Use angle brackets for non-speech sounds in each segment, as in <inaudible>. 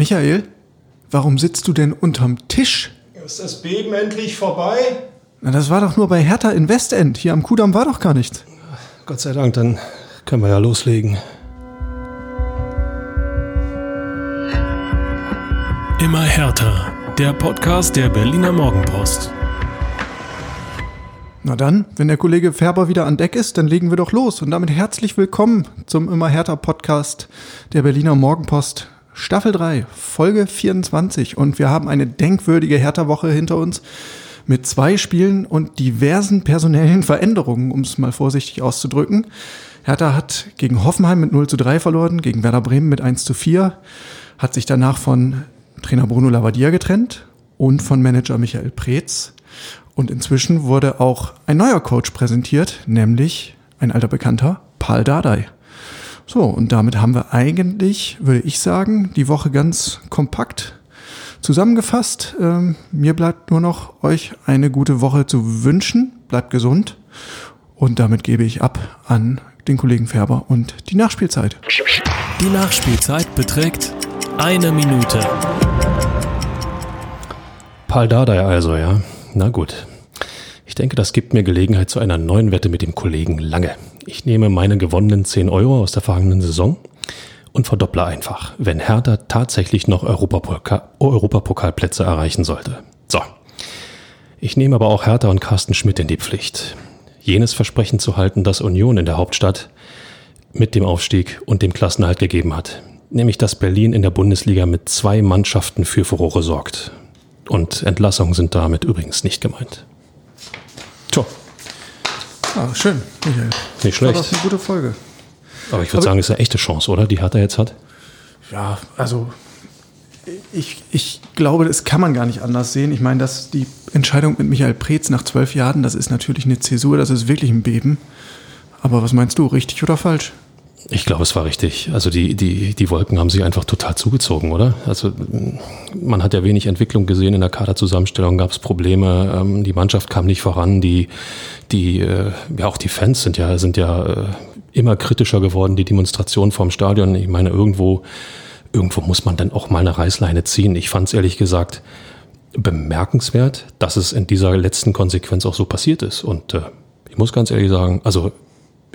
Michael, warum sitzt du denn unterm Tisch? Ist das Beben endlich vorbei? Na, das war doch nur bei Hertha in Westend. Hier am Kudamm war doch gar nichts. Gott sei Dank, dann können wir ja loslegen. Immer härter. Der Podcast der Berliner Morgenpost. Na dann, wenn der Kollege Färber wieder an Deck ist, dann legen wir doch los. Und damit herzlich willkommen zum Immer härter Podcast der Berliner Morgenpost. Staffel 3, Folge 24. Und wir haben eine denkwürdige Hertha-Woche hinter uns mit zwei Spielen und diversen personellen Veränderungen, um es mal vorsichtig auszudrücken. Hertha hat gegen Hoffenheim mit 0 zu 3 verloren, gegen Werder Bremen mit 1 zu 4, hat sich danach von Trainer Bruno Lavadier getrennt und von Manager Michael Preetz. Und inzwischen wurde auch ein neuer Coach präsentiert, nämlich ein alter Bekannter, Paul Dardai. So, und damit haben wir eigentlich, würde ich sagen, die Woche ganz kompakt zusammengefasst. Ähm, mir bleibt nur noch, euch eine gute Woche zu wünschen. Bleibt gesund. Und damit gebe ich ab an den Kollegen Färber und die Nachspielzeit. Die Nachspielzeit beträgt eine Minute. Paul Dardai also, ja. Na gut. Ich denke, das gibt mir Gelegenheit zu einer neuen Wette mit dem Kollegen Lange. Ich nehme meine gewonnenen 10 Euro aus der vergangenen Saison und verdopple einfach, wenn Hertha tatsächlich noch Europapokal Europapokalplätze erreichen sollte. So. Ich nehme aber auch Hertha und Carsten Schmidt in die Pflicht. Jenes Versprechen zu halten, das Union in der Hauptstadt mit dem Aufstieg und dem Klassenhalt gegeben hat. Nämlich, dass Berlin in der Bundesliga mit zwei Mannschaften für Furore sorgt. Und Entlassungen sind damit übrigens nicht gemeint. Tja. Ah, schön, Michael. Nicht schlecht. War das eine gute Folge. Aber ich würde sagen, es ist eine echte Chance, oder? Die Hertha jetzt hat. Ja, also ich, ich glaube, das kann man gar nicht anders sehen. Ich meine, dass die Entscheidung mit Michael Preetz nach zwölf Jahren, das ist natürlich eine Zäsur, das ist wirklich ein Beben. Aber was meinst du, richtig oder falsch? Ich glaube, es war richtig. Also die, die, die Wolken haben sich einfach total zugezogen, oder? Also man hat ja wenig Entwicklung gesehen in der Kaderzusammenstellung, gab es Probleme, ähm, die Mannschaft kam nicht voran, die, die, äh, ja auch die Fans sind ja, sind ja äh, immer kritischer geworden, die Demonstration vorm Stadion. Ich meine, irgendwo, irgendwo muss man dann auch mal eine Reißleine ziehen. Ich fand es ehrlich gesagt bemerkenswert, dass es in dieser letzten Konsequenz auch so passiert ist. Und äh, ich muss ganz ehrlich sagen, also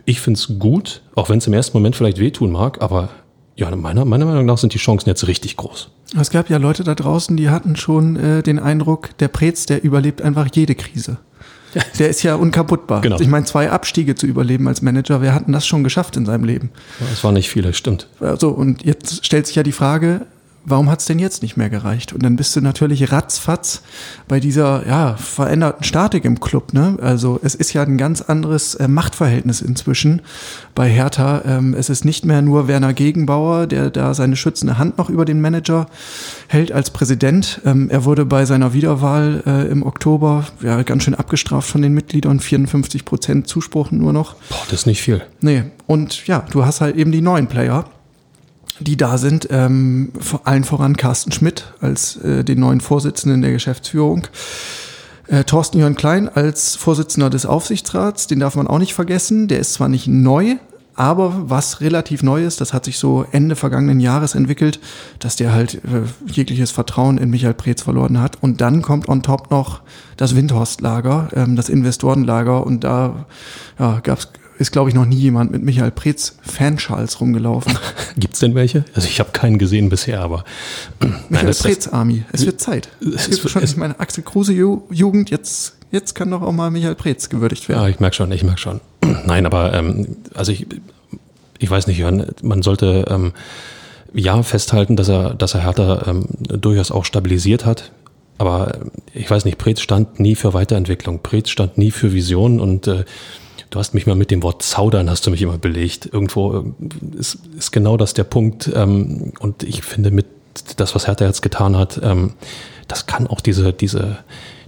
ich finde es gut, auch wenn es im ersten Moment vielleicht wehtun mag, aber ja, meiner, meiner Meinung nach sind die Chancen jetzt richtig groß. Es gab ja Leute da draußen, die hatten schon äh, den Eindruck, der Prez, der überlebt einfach jede Krise. <laughs> Der ist ja unkaputtbar. Genau. Ich meine, zwei Abstiege zu überleben als Manager, wer hat denn das schon geschafft in seinem Leben? Das waren nicht viele, stimmt. Also, und jetzt stellt sich ja die Frage, warum hat es denn jetzt nicht mehr gereicht? Und dann bist du natürlich ratzfatz bei dieser ja, veränderten Statik im Club. Ne? Also es ist ja ein ganz anderes äh, Machtverhältnis inzwischen bei Hertha. Ähm, es ist nicht mehr nur Werner Gegenbauer, der da seine schützende Hand noch über den Manager hält als Präsident. Ähm, er wurde bei seiner Wiederwahl äh, im Oktober ja, ganz schön abgestraft von den Mitgliedern, 54 Prozent Zuspruch nur noch. Boah, das ist nicht viel. Nee, und ja, du hast halt eben die neuen Player die da sind, ähm, vor allen voran Carsten Schmidt als äh, den neuen Vorsitzenden der Geschäftsführung. Äh, Thorsten Jörn Klein als Vorsitzender des Aufsichtsrats, den darf man auch nicht vergessen. Der ist zwar nicht neu, aber was relativ neu ist, das hat sich so Ende vergangenen Jahres entwickelt, dass der halt äh, jegliches Vertrauen in Michael Preetz verloren hat. Und dann kommt on top noch das Windhorst-Lager, ähm, das Investorenlager. Und da ja, gab es ist, glaube ich, noch nie jemand mit Michael Preetz Fanschals rumgelaufen. <laughs> Gibt's denn welche? Also ich habe keinen gesehen bisher, aber <clears throat> Michael Preetz Army. Es wird Zeit. <laughs> Es, es gibt schon es, meine Axel Kruse Jugend. Jetzt, jetzt kann doch auch mal Michael Preetz gewürdigt werden. Ja, ich merke schon, ich merke schon. <clears throat> Nein, aber ähm, also ich, ich weiß nicht, Jörn, man sollte ähm, ja festhalten, dass er, dass er Hertha ähm, durchaus auch stabilisiert hat. Aber ich weiß nicht, Preetz stand nie für Weiterentwicklung. Preetz stand nie für Visionen und äh, Du hast mich mal mit dem Wort zaudern, hast du mich immer belegt. Irgendwo äh, ist, ist genau das der Punkt. Ähm, und ich finde, mit das, was Hertha jetzt getan hat, ähm, das kann auch diese, diese,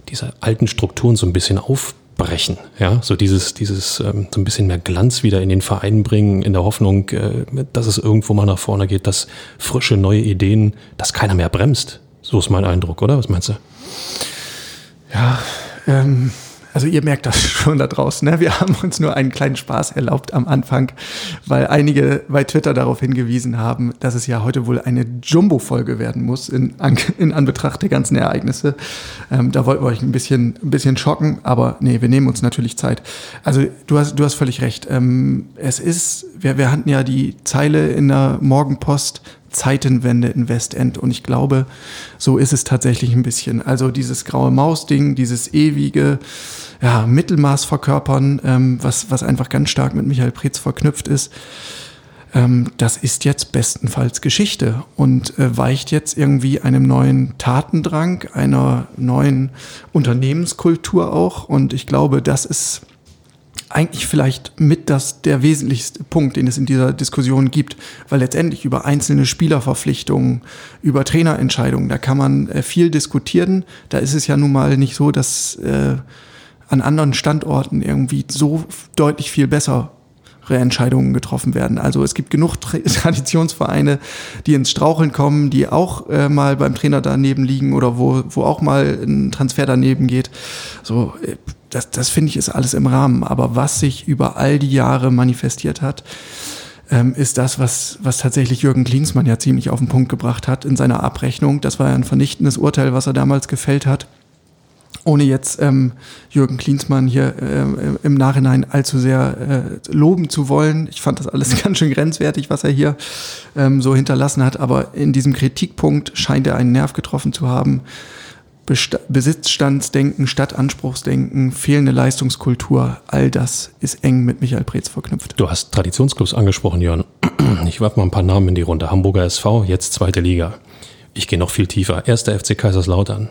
diese alten Strukturen so ein bisschen aufbrechen. Ja, so dieses, dieses, ähm, so ein bisschen mehr Glanz wieder in den Verein bringen, in der Hoffnung, äh, dass es irgendwo mal nach vorne geht, dass frische, neue Ideen, dass keiner mehr bremst. So ist mein Eindruck, oder? Was meinst du? Ja, ähm, Also ihr merkt das <laughs> schon da draußen. Ne? Wir haben uns nur einen kleinen Spaß erlaubt am Anfang, weil einige bei Twitter darauf hingewiesen haben, dass es ja heute wohl eine Jumbo-Folge werden muss in, in Anbetracht der ganzen Ereignisse. Ähm, da wollten wir euch ein bisschen, ein bisschen schocken, aber nee, wir nehmen uns natürlich Zeit. Also du hast, du hast völlig recht. Ähm, es ist, wir, wir hatten ja die Zeile in der Morgenpost, Zeitenwende in Westend. Und ich glaube, so ist es tatsächlich ein bisschen. Also dieses graue Maus-Ding, dieses ewige ja, Mittelmaß verkörpern, ähm, was, was einfach ganz stark mit Michael Preetz verknüpft ist, ähm, das ist jetzt bestenfalls Geschichte und äh, weicht jetzt irgendwie einem neuen Tatendrang, einer neuen Unternehmenskultur auch. Und ich glaube, das ist eigentlich vielleicht mit das der wesentlichste Punkt, den es in dieser Diskussion gibt, weil letztendlich über einzelne Spielerverpflichtungen, über Trainerentscheidungen, da kann man äh, viel diskutieren. Da ist es ja nun mal nicht so, dass äh, an anderen Standorten irgendwie so deutlich viel besser Entscheidungen getroffen werden. Also es gibt genug <laughs> Traditionsvereine, die ins Straucheln kommen, die auch äh, mal beim Trainer daneben liegen oder wo, wo auch mal ein Transfer daneben geht. So, äh, das, das finde ich ist alles im Rahmen. Aber was sich über all die Jahre manifestiert hat, ähm, ist das, was, was tatsächlich Jürgen Klinsmann ja ziemlich auf den Punkt gebracht hat in seiner Abrechnung. Das war ja ein vernichtendes Urteil, was er damals gefällt hat. Ohne jetzt ähm, Jürgen Klinsmann hier äh, im Nachhinein allzu sehr äh, loben zu wollen. Ich fand das alles <laughs> ganz schön grenzwertig, was er hier ähm, so hinterlassen hat. Aber in diesem Kritikpunkt scheint er einen Nerv getroffen zu haben Besitzstandsdenken, Stadtanspruchsdenken, fehlende Leistungskultur, all das ist eng mit Michael Preetz verknüpft. Du hast Traditionsclubs angesprochen, Jörn. Ich werfe mal ein paar Namen in die Runde. Hamburger SV, jetzt zweite Liga. Ich gehe noch viel tiefer. Erster FC Kaiserslautern.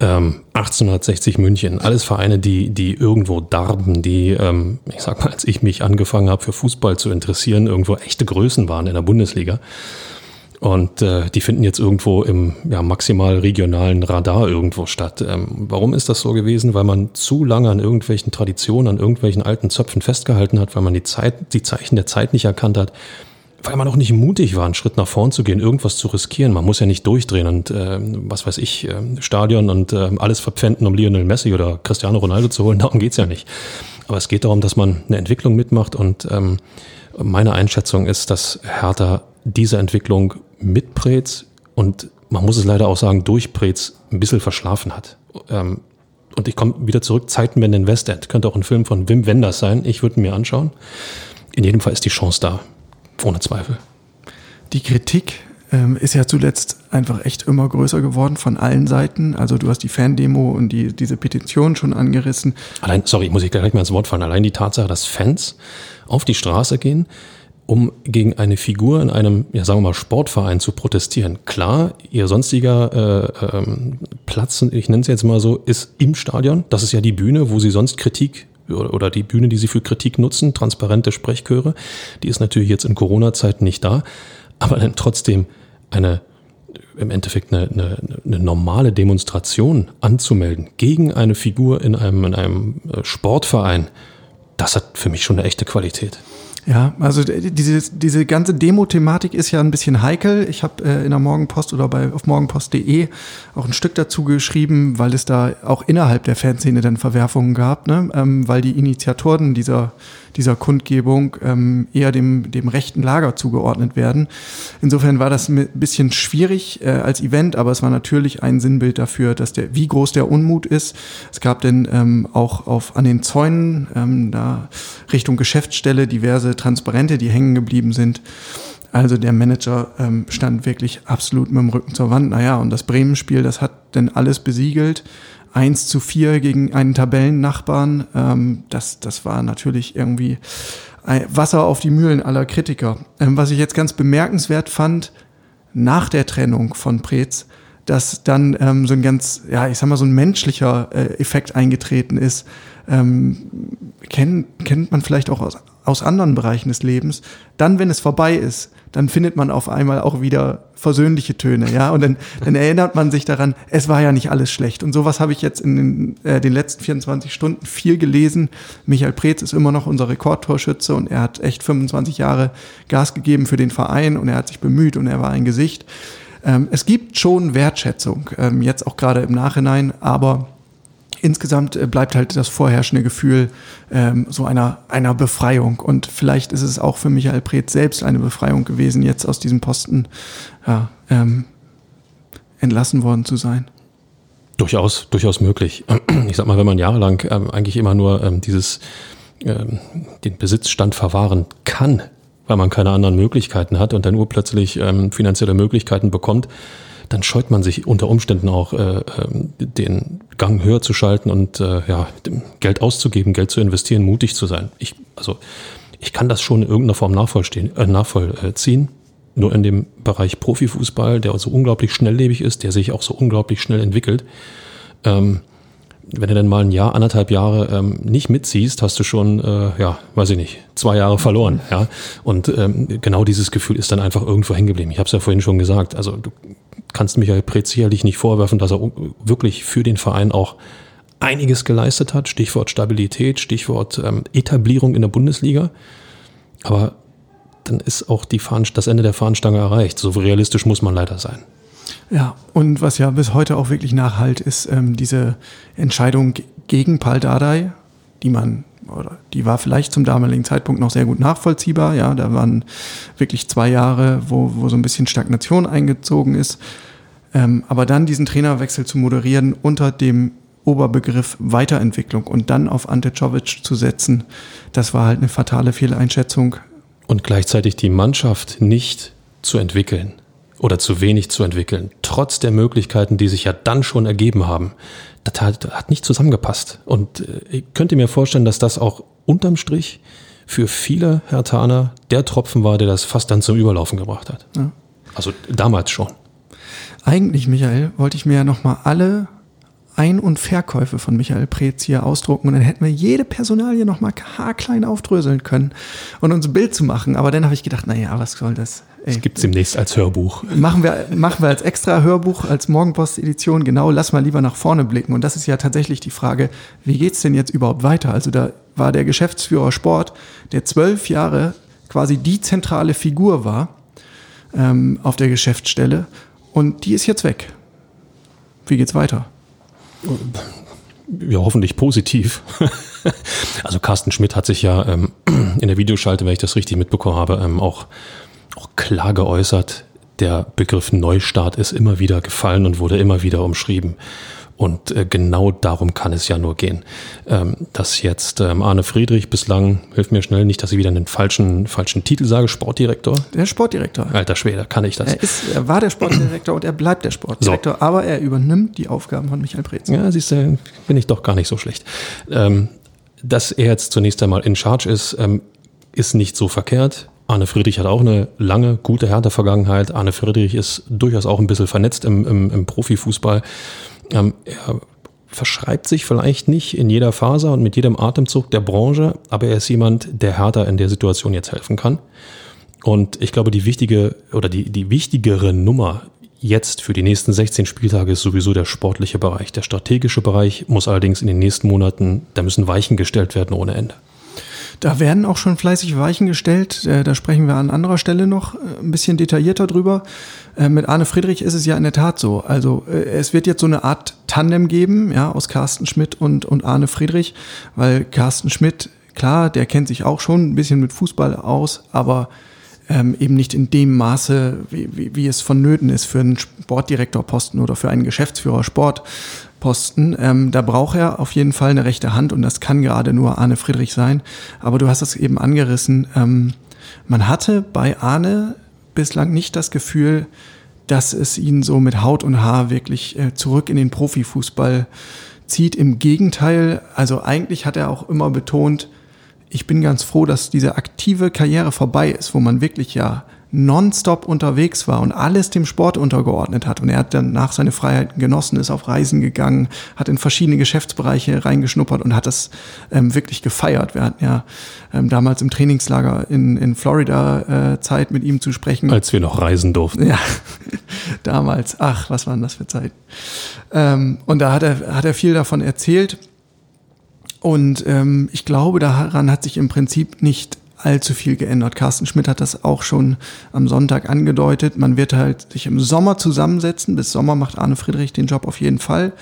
Ähm, 1860 München. Alles Vereine, die, die irgendwo darben, die, ähm, ich sag mal, als ich mich angefangen habe für Fußball zu interessieren, irgendwo echte Größen waren in der Bundesliga. Und äh, die finden jetzt irgendwo im ja, maximal regionalen Radar irgendwo statt. Ähm, warum ist das so gewesen? Weil man zu lange an irgendwelchen Traditionen, an irgendwelchen alten Zöpfen festgehalten hat, weil man die Zeit, die Zeichen der Zeit nicht erkannt hat, weil man auch nicht mutig war, einen Schritt nach vorn zu gehen, irgendwas zu riskieren. Man muss ja nicht durchdrehen und äh, was weiß ich, äh, Stadion und äh, alles verpfänden, um Lionel Messi oder Cristiano Ronaldo zu holen. Darum geht's ja nicht. Aber es geht darum, dass man eine Entwicklung mitmacht und ähm, meine Einschätzung ist, dass Hertha diese Entwicklung mit Preetz und man muss es leider auch sagen, durch Preetz ein bisschen verschlafen hat. Ähm, und ich komme wieder zurück, Zeitenwende in Westend. Könnte auch ein Film von Wim Wenders sein. Ich würde mir anschauen. In jedem Fall ist die Chance da. Ohne Zweifel. Die Kritik ähm, ist ja zuletzt einfach echt immer größer geworden von allen Seiten. Also du hast die Fan-Demo und die, diese Petition schon angerissen. Allein, sorry, muss ich gleich mal ins Wort fallen. Allein die Tatsache, dass Fans auf die Straße gehen, um gegen eine Figur in einem, ja sagen wir mal, Sportverein zu protestieren. Klar, ihr sonstiger äh, ähm, Platz, ich nenne es jetzt mal so, ist im Stadion. Das ist ja die Bühne, wo sie sonst Kritik oder die Bühne, die sie für Kritik nutzen, transparente Sprechchöre. Die ist natürlich jetzt in Corona-Zeiten nicht da, aber dann trotzdem eine im Endeffekt eine, eine, eine normale Demonstration anzumelden gegen eine Figur in einem, in einem äh, Sportverein, das hat für mich schon eine echte Qualität. Ja, also diese, diese ganze Demo-Thematik ist ja ein bisschen heikel. Ich habe äh, in der Morgenpost oder bei auf morgenpost.de auch ein Stück dazu geschrieben, weil es da auch innerhalb der Fanszene dann Verwerfungen gab, ne? ähm, weil die Initiatoren dieser dieser Kundgebung ähm, eher dem, dem rechten Lager zugeordnet werden. Insofern war das ein bisschen schwierig äh, als Event, aber es war natürlich ein Sinnbild dafür, dass der, wie groß der Unmut ist. Es gab denn ähm, auch auf, an den Zäunen, ähm, da Richtung Geschäftsstelle diverse Transparente, die hängen geblieben sind. Also der Manager ähm, stand wirklich absolut mit dem Rücken zur Wand. Naja, und das Bremen-Spiel, das hat denn alles besiegelt. 1 zu 4 gegen einen Tabellennachbarn. Ähm, das, das war natürlich irgendwie Wasser auf die Mühlen aller Kritiker. Ähm, was ich jetzt ganz bemerkenswert fand, nach der Trennung von Preetz, dass dann ähm, so ein ganz, ja, ich sag mal, so ein menschlicher äh, Effekt eingetreten ist. Ähm, kennt, kennt man vielleicht auch aus, aus anderen Bereichen des Lebens. Dann, wenn es vorbei ist, dann findet man auf einmal auch wieder versöhnliche Töne, ja. Und dann, dann erinnert man sich daran, es war ja nicht alles schlecht. Und sowas habe ich jetzt in den, äh, den letzten 24 Stunden viel gelesen. Michael Preetz ist immer noch unser Rekordtorschütze und er hat echt 25 Jahre Gas gegeben für den Verein und er hat sich bemüht und er war ein Gesicht. Ähm, es gibt schon Wertschätzung, ähm, jetzt auch gerade im Nachhinein, aber insgesamt äh, bleibt halt das vorherrschende Gefühl ähm, so einer, einer Befreiung. Und vielleicht ist es auch für Michael Preetz selbst eine Befreiung gewesen, jetzt aus diesem Posten ja, ähm, entlassen worden zu sein. Durchaus, durchaus möglich. <clears throat> Ich sag mal, wenn man jahrelang ähm, eigentlich immer nur ähm, dieses, ähm, den Besitzstand verwahren kann, weil man keine anderen Möglichkeiten hat und dann urplötzlich ähm, finanzielle Möglichkeiten bekommt, dann scheut man sich unter Umständen auch äh, den Gang höher zu schalten und äh, ja, Geld auszugeben, Geld zu investieren, mutig zu sein. Ich, also ich kann das schon in irgendeiner Form nachvollziehen, äh, nachvollziehen. Nur in dem Bereich Profifußball, der so unglaublich schnelllebig ist, der sich auch so unglaublich schnell entwickelt. Ähm, wenn du dann mal ein Jahr, anderthalb Jahre ähm, nicht mitziehst, hast du schon, äh, ja, weiß ich nicht, zwei Jahre verloren. Ja? Und ähm, genau dieses Gefühl ist dann einfach irgendwo hängen geblieben. Ich habe es ja vorhin schon gesagt. Also du kannst Michael Preetz sicherlich nicht vorwerfen, dass er wirklich für den Verein auch einiges geleistet hat. Stichwort Stabilität, Stichwort ähm, Etablierung in der Bundesliga. Aber dann ist auch die das Ende der Fahnenstange erreicht. So realistisch muss man leider sein. Ja, und was ja bis heute auch wirklich nachhalt, ist ähm, diese Entscheidung gegen Paul Dardai, die man, oder die war vielleicht zum damaligen Zeitpunkt noch sehr gut nachvollziehbar. Ja, da waren wirklich zwei Jahre, wo, wo so ein bisschen Stagnation eingezogen ist. Ähm, aber dann diesen Trainerwechsel zu moderieren unter dem Oberbegriff Weiterentwicklung und dann auf Ante Czovic zu setzen, das war halt eine fatale Fehleinschätzung. Und gleichzeitig die Mannschaft nicht zu entwickeln oder zu wenig zu entwickeln, trotz der Möglichkeiten, die sich ja dann schon ergeben haben, das hat, hat nicht zusammengepasst. Und äh, ich könnte mir vorstellen, dass das auch unterm Strich für viele Hertaner der Tropfen war, der das fast dann zum Überlaufen gebracht hat. Ja. Also damals schon. Eigentlich, Michael, wollte ich mir ja nochmal alle ein- und Verkäufe von Michael Preetz hier ausdrucken und dann hätten wir jede Personalie nochmal haarklein aufdröseln können und uns ein Bild zu machen. Aber dann habe ich gedacht, naja, was soll das? Das gibt es demnächst als Hörbuch. Machen wir, machen wir als extra Hörbuch, als Morgenpost-Edition, genau, lass mal lieber nach vorne blicken. Und das ist ja tatsächlich die Frage, wie geht's denn jetzt überhaupt weiter? Also da war der Geschäftsführer Sport, der zwölf Jahre quasi die zentrale Figur war ähm, auf der Geschäftsstelle und die ist jetzt weg. Wie geht's weiter? ja, hoffentlich positiv. <laughs> also Carsten Schmidt hat sich ja ähm, <clears throat> in der Videoschalte, wenn ich das richtig mitbekommen habe, ähm, auch, auch klar geäußert. Der Begriff Neustart ist immer wieder gefallen und wurde immer wieder umschrieben. Und äh, genau darum kann es ja nur gehen. Ähm, dass jetzt ähm, Arne Friedrich bislang, hilft mir schnell nicht, dass ich wieder einen falschen, falschen Titel sage, Sportdirektor. Der Sportdirektor. Alter Schwede, kann ich das. Er, ist, er war der Sportdirektor und er bleibt der Sportdirektor, so. aber er übernimmt die Aufgaben von Michael Preetz. Ja, siehst du, bin ich doch gar nicht so schlecht. Ähm, dass er jetzt zunächst einmal in Charge ist, ist nicht so verkehrt. Arne Friedrich hat auch eine lange, gute Härte-Vergangenheit. Arne Friedrich ist durchaus auch ein bisschen vernetzt im, im, im Profifußball. Ähm, er verschreibt sich vielleicht nicht in jeder Phase und mit jedem Atemzug der Branche, aber er ist jemand, der härter in der Situation jetzt helfen kann. Und ich glaube, die wichtige oder die, die wichtigere Nummer jetzt für die nächsten 16 Spieltage ist sowieso der sportliche Bereich. Der strategische Bereich muss allerdings in den nächsten Monaten, da müssen Weichen gestellt werden ohne Ende. Da werden auch schon fleißig Weichen gestellt. Äh, da sprechen wir an anderer Stelle noch äh, ein bisschen detaillierter drüber. Äh, mit Arne Friedrich ist es ja in der Tat so. Also es wird jetzt so eine Art Tandem geben, ja, aus Carsten Schmidt und, und Arne Friedrich, weil Carsten Schmidt, klar, der kennt sich auch schon ein bisschen mit Fußball aus, aber ähm, eben nicht in dem Maße, wie, wie, wie es vonnöten ist für einen Sportdirektorposten oder für einen Geschäftsführer Sportposten. Ähm, da braucht er auf jeden Fall eine rechte Hand und das kann gerade nur Arne Friedrich sein. Aber du hast es eben angerissen. Ähm, man hatte bei Arne bislang nicht das Gefühl, dass es ihn so mit Haut und Haar wirklich äh, zurück in den Profifußball zieht. Im Gegenteil, also eigentlich hat er auch immer betont, ich bin ganz froh, dass diese aktive Karriere vorbei ist, wo man wirklich ja nonstop unterwegs war und alles dem Sport untergeordnet hat. Und er hat dann nach seine Freiheiten genossen, ist auf Reisen gegangen, hat in verschiedene Geschäftsbereiche reingeschnuppert und hat das ähm, wirklich gefeiert. Wir hatten ja ähm, damals im Trainingslager in, in Florida äh, Zeit mit ihm zu sprechen. Als wir noch reisen durften. Ja, <laughs> damals. Ach, was waren das für Zeiten. Ähm, und da hat er, hat er viel davon erzählt. Und ähm, ich glaube, daran hat sich im Prinzip nicht allzu viel geändert. Carsten Schmidt hat das auch schon am Sonntag angedeutet. Man wird halt sich im Sommer zusammensetzen. Bis Sommer macht Arne Friedrich den Job auf jeden Fall.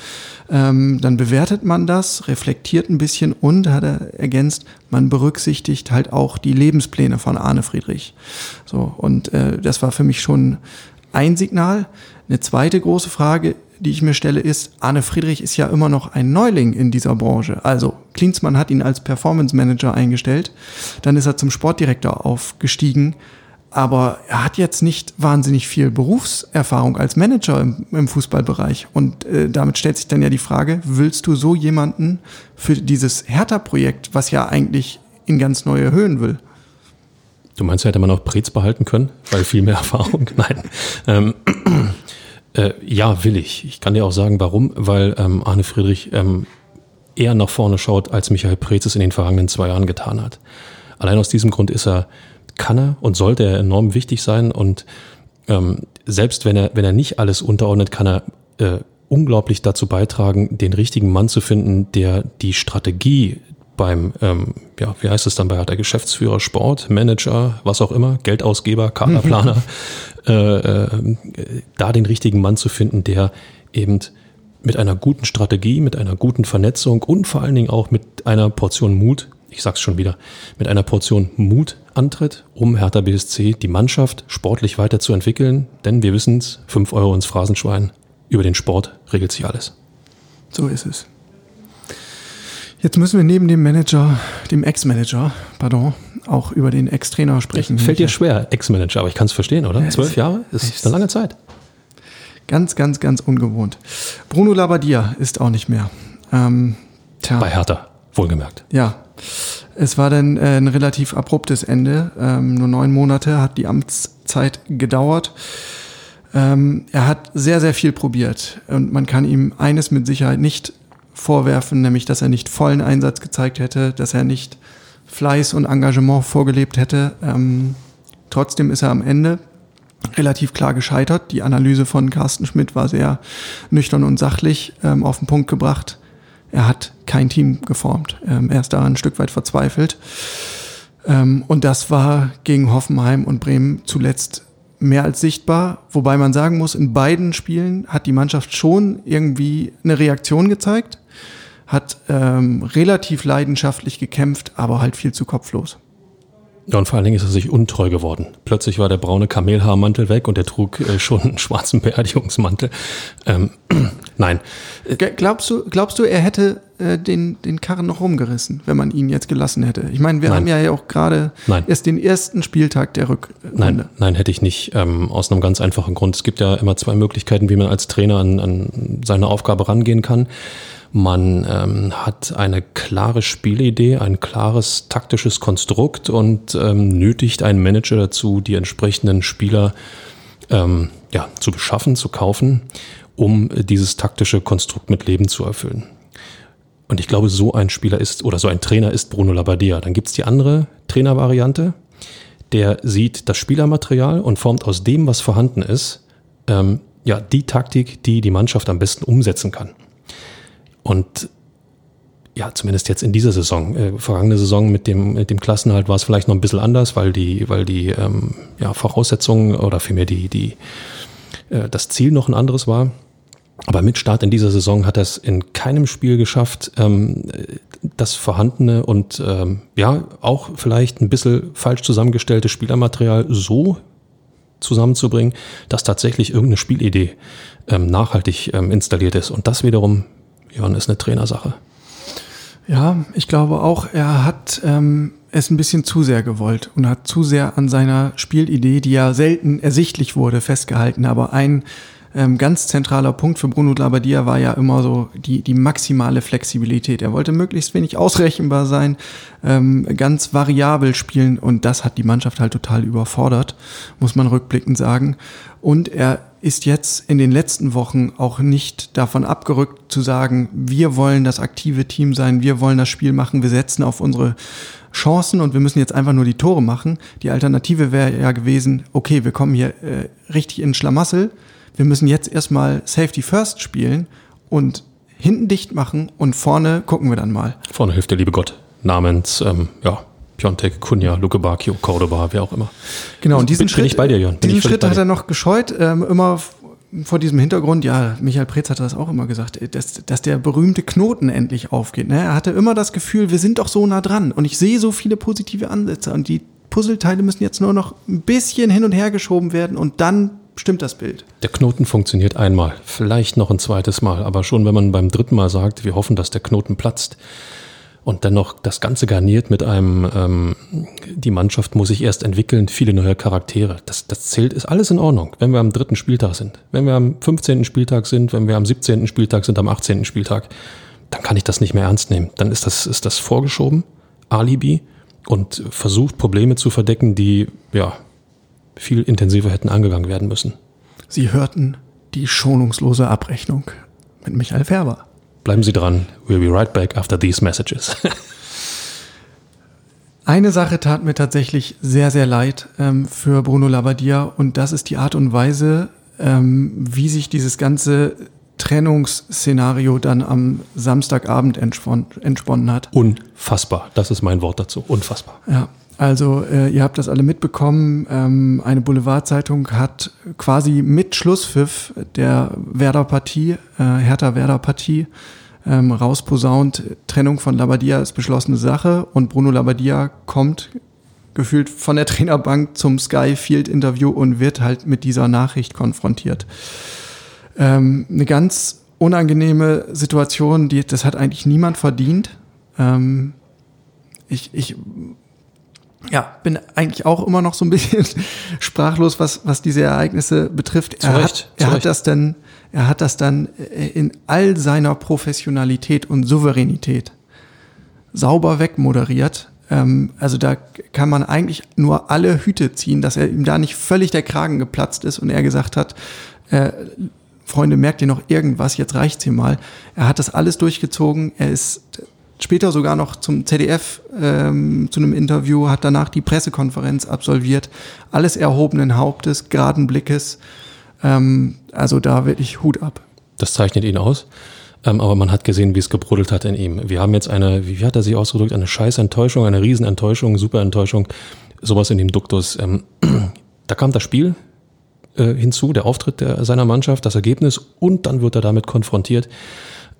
Ähm, dann bewertet man das, reflektiert ein bisschen und, hat er ergänzt, man berücksichtigt halt auch die Lebenspläne von Arne Friedrich. So, und äh, das war für mich schon ein Signal. Eine zweite große Frage die ich mir stelle, ist, Arne Friedrich ist ja immer noch ein Neuling in dieser Branche. Also Klinsmann hat ihn als Performance Manager eingestellt, dann ist er zum Sportdirektor aufgestiegen, aber er hat jetzt nicht wahnsinnig viel Berufserfahrung als Manager im, im Fußballbereich. Und äh, damit stellt sich dann ja die Frage, willst du so jemanden für dieses Hertha-Projekt, was ja eigentlich in ganz neue Höhen will? Du meinst, hätte man auch Prez behalten können, weil viel mehr <laughs> Erfahrung? Nein. Ähm, äh, ja, will ich. Ich kann dir auch sagen, warum. Weil ähm, Arne Friedrich ähm, eher nach vorne schaut, als Michael Preetz es in den vergangenen zwei Jahren getan hat. Allein aus diesem Grund ist er, kann er und sollte er enorm wichtig sein. Und ähm, selbst wenn er, wenn er nicht alles unterordnet, kann er äh, unglaublich dazu beitragen, den richtigen Mann zu finden, der die Strategie beim, ähm, ja, wie heißt es dann bei der Geschäftsführer, Sport, Manager, was auch immer, Geldausgeber, Kaderplaner, <laughs> äh, äh, da den richtigen Mann zu finden, der eben mit einer guten Strategie, mit einer guten Vernetzung und vor allen Dingen auch mit einer Portion Mut, ich sag's schon wieder, mit einer Portion Mut antritt, um Hertha BSC die Mannschaft sportlich weiterzuentwickeln. Denn wir wissen's, fünf Euro ins Phrasenschwein, über den Sport regelt sich alles. So ist es. Jetzt müssen wir neben dem Manager, dem Ex-Manager, pardon, auch über den Ex-Trainer sprechen. Fällt dir schwer, Ex-Manager, aber ich kann es verstehen, oder? Zwölf Jahre ist eine lange Zeit. Ganz, ganz, ganz ungewohnt. Bruno Labbadia ist auch nicht mehr. Ähm. Bei Hertha, wohlgemerkt. Ja. Es war dann äh, ein relativ abruptes Ende. Ähm, nur neun Monate hat die Amtszeit gedauert. Ähm, er hat sehr, sehr viel probiert. Und man kann ihm eines mit Sicherheit nicht vorwerfen, nämlich dass er nicht vollen Einsatz gezeigt hätte, dass er nicht Fleiß und Engagement vorgelebt hätte. Ähm, trotzdem ist er am Ende relativ klar gescheitert. Die Analyse von Carsten Schmidt war sehr nüchtern und sachlich ähm, auf den Punkt gebracht. Er hat kein Team geformt. Ähm, er ist daran ein Stück weit verzweifelt. Ähm, und das war gegen Hoffenheim und Bremen zuletzt mehr als sichtbar. Wobei man sagen muss, in beiden Spielen hat die Mannschaft schon irgendwie eine Reaktion gezeigt hat ähm, relativ leidenschaftlich gekämpft, aber halt viel zu kopflos. Ja, und vor allen Dingen ist er sich untreu geworden. Plötzlich war der braune Kamelhaarmantel weg und er trug äh, schon einen schwarzen Beerdigungsmantel. Ähm, <clears throat> nein. Glaubst du, glaubst du, er hätte äh, den, den Karren noch rumgerissen, wenn man ihn jetzt gelassen hätte? Ich meine, wir nein. haben ja auch gerade erst den ersten Spieltag der Rückrunde. Nein, nein, hätte ich nicht. Ähm, aus einem ganz einfachen Grund. Es gibt ja immer zwei Möglichkeiten, wie man als Trainer an, an seine Aufgabe rangehen kann. Man ähm, hat eine klare Spielidee, ein klares taktisches Konstrukt und ähm, nötigt einen Manager dazu, die entsprechenden Spieler ähm, ja, zu beschaffen, zu kaufen, um dieses taktische Konstrukt mit Leben zu erfüllen. Und ich glaube, so ein Spieler ist oder so ein Trainer ist Bruno Labbadia. Dann gibt's die andere Trainervariante, der sieht das Spielermaterial und formt aus dem, was vorhanden ist, ähm, ja, die Taktik, die die Mannschaft am besten umsetzen kann. Und ja, zumindest jetzt in dieser Saison. Äh, vergangene Saison mit dem, mit dem Klassenhalt war es vielleicht noch ein bisschen anders, weil die, weil die ähm, ja, Voraussetzungen oder vielmehr die, die, äh, das Ziel noch ein anderes war. Aber mit Start in dieser Saison hat er es in keinem Spiel geschafft, ähm, das vorhandene und ähm, ja, auch vielleicht ein bisschen falsch zusammengestellte Spielermaterial so zusammenzubringen, dass tatsächlich irgendeine Spielidee ähm, nachhaltig ähm, installiert ist. Und das wiederum Jörn, ist eine Trainersache. Ja, ich glaube auch, er hat ähm, es ein bisschen zu sehr gewollt und hat zu sehr an seiner Spielidee, die ja selten ersichtlich wurde, festgehalten. Aber ein ähm, ganz zentraler Punkt für Bruno Labbadia war ja immer so die, die maximale Flexibilität. Er wollte möglichst wenig ausrechenbar sein, ähm, ganz variabel spielen und das hat die Mannschaft halt total überfordert, muss man rückblickend sagen. Und er ist jetzt in den letzten Wochen auch nicht davon abgerückt zu sagen, wir wollen das aktive Team sein, wir wollen das Spiel machen, wir setzen auf unsere Chancen und wir müssen jetzt einfach nur die Tore machen. Die Alternative wäre ja gewesen, okay, wir kommen hier äh, richtig in Schlamassel, wir müssen jetzt erstmal Safety First spielen und hinten dicht machen und vorne gucken wir dann mal. Vorne hilft der liebe Gott namens ähm, ja, Piontek, Kunja, Luke Bacchio, Cordoba, wer auch immer. Genau, und diesen bin, Schritt, bin ich bei dir, Jörn. Bin diesen Schritt hat er noch gescheut, ähm, immer vor diesem Hintergrund, ja, Michael Preetz hat das auch immer gesagt, äh, dass, dass der berühmte Knoten endlich aufgeht. Ne? Er hatte immer das Gefühl, wir sind doch so nah dran und ich sehe so viele positive Ansätze und die Puzzleteile müssen jetzt nur noch ein bisschen hin und her geschoben werden und dann stimmt das Bild. Der Knoten funktioniert einmal, vielleicht noch ein zweites Mal, aber schon wenn man beim dritten Mal sagt, wir hoffen, dass der Knoten platzt und dann noch das Ganze garniert mit einem, ähm, die Mannschaft muss sich erst entwickeln, viele neue Charaktere. Das, das zählt, ist alles in Ordnung, wenn wir am dritten Spieltag sind. Wenn wir am 15. Spieltag sind, wenn wir am 17. Spieltag sind, am 18. Spieltag, dann kann ich das nicht mehr ernst nehmen. Dann ist das, ist das vorgeschoben, Alibi und versucht, Probleme zu verdecken, die, ja, viel intensiver hätten angegangen werden müssen. Sie hörten die schonungslose Abrechnung mit Michael Färber. Bleiben Sie dran. We'll be right back after these messages. <laughs> Eine Sache tat mir tatsächlich sehr, sehr leid ähm, für Bruno Labbadia und das ist die Art und Weise, ähm, wie sich dieses ganze Trennungsszenario dann am Samstagabend entspon entsponnen hat. Unfassbar. Das ist mein Wort dazu. Unfassbar. Ja, also äh, ihr habt das alle mitbekommen. Ähm, eine Boulevardzeitung hat quasi mit Schlusspfiff der Werder-Partie, äh, Hertha-Werder-Partie, ähm, rausposaunt, Trennung von Labadia ist beschlossene Sache und Bruno Labadia kommt gefühlt von der Trainerbank zum Sky Field Interview und wird halt mit dieser Nachricht konfrontiert. Ähm, eine ganz unangenehme Situation, die, das hat eigentlich niemand verdient. Ähm, ich, ich ja, bin eigentlich auch immer noch so ein bisschen <laughs> sprachlos, was, was diese Ereignisse betrifft. Zu er Recht, hat, er hat Recht. das dann, er hat das dann äh, in all seiner Professionalität und Souveränität sauber wegmoderiert. Ähm, also da kann man eigentlich nur alle Hüte ziehen, dass er ihm da nicht völlig der Kragen geplatzt ist und er gesagt hat, äh, Freunde, merkt ihr noch irgendwas, jetzt reicht's hier mal. Er hat das alles durchgezogen, er ist später sogar noch zum ZDF ähm, zu einem Interview, hat danach die Pressekonferenz absolviert, alles erhobenen Hauptes, geraden Blickes. Ähm, also da wirklich Hut ab. Das zeichnet ihn aus. Ähm, aber man hat gesehen, wie es gebrodelt hat in ihm. Wir haben jetzt eine, wie hat er sich ausgedrückt, eine scheiß Enttäuschung, eine Riesenenttäuschung, super Enttäuschung, sowas in dem Duktus. Ähm, <clears throat> da kam das Spiel äh, hinzu, der Auftritt der, seiner Mannschaft, das Ergebnis und dann wird er damit konfrontiert.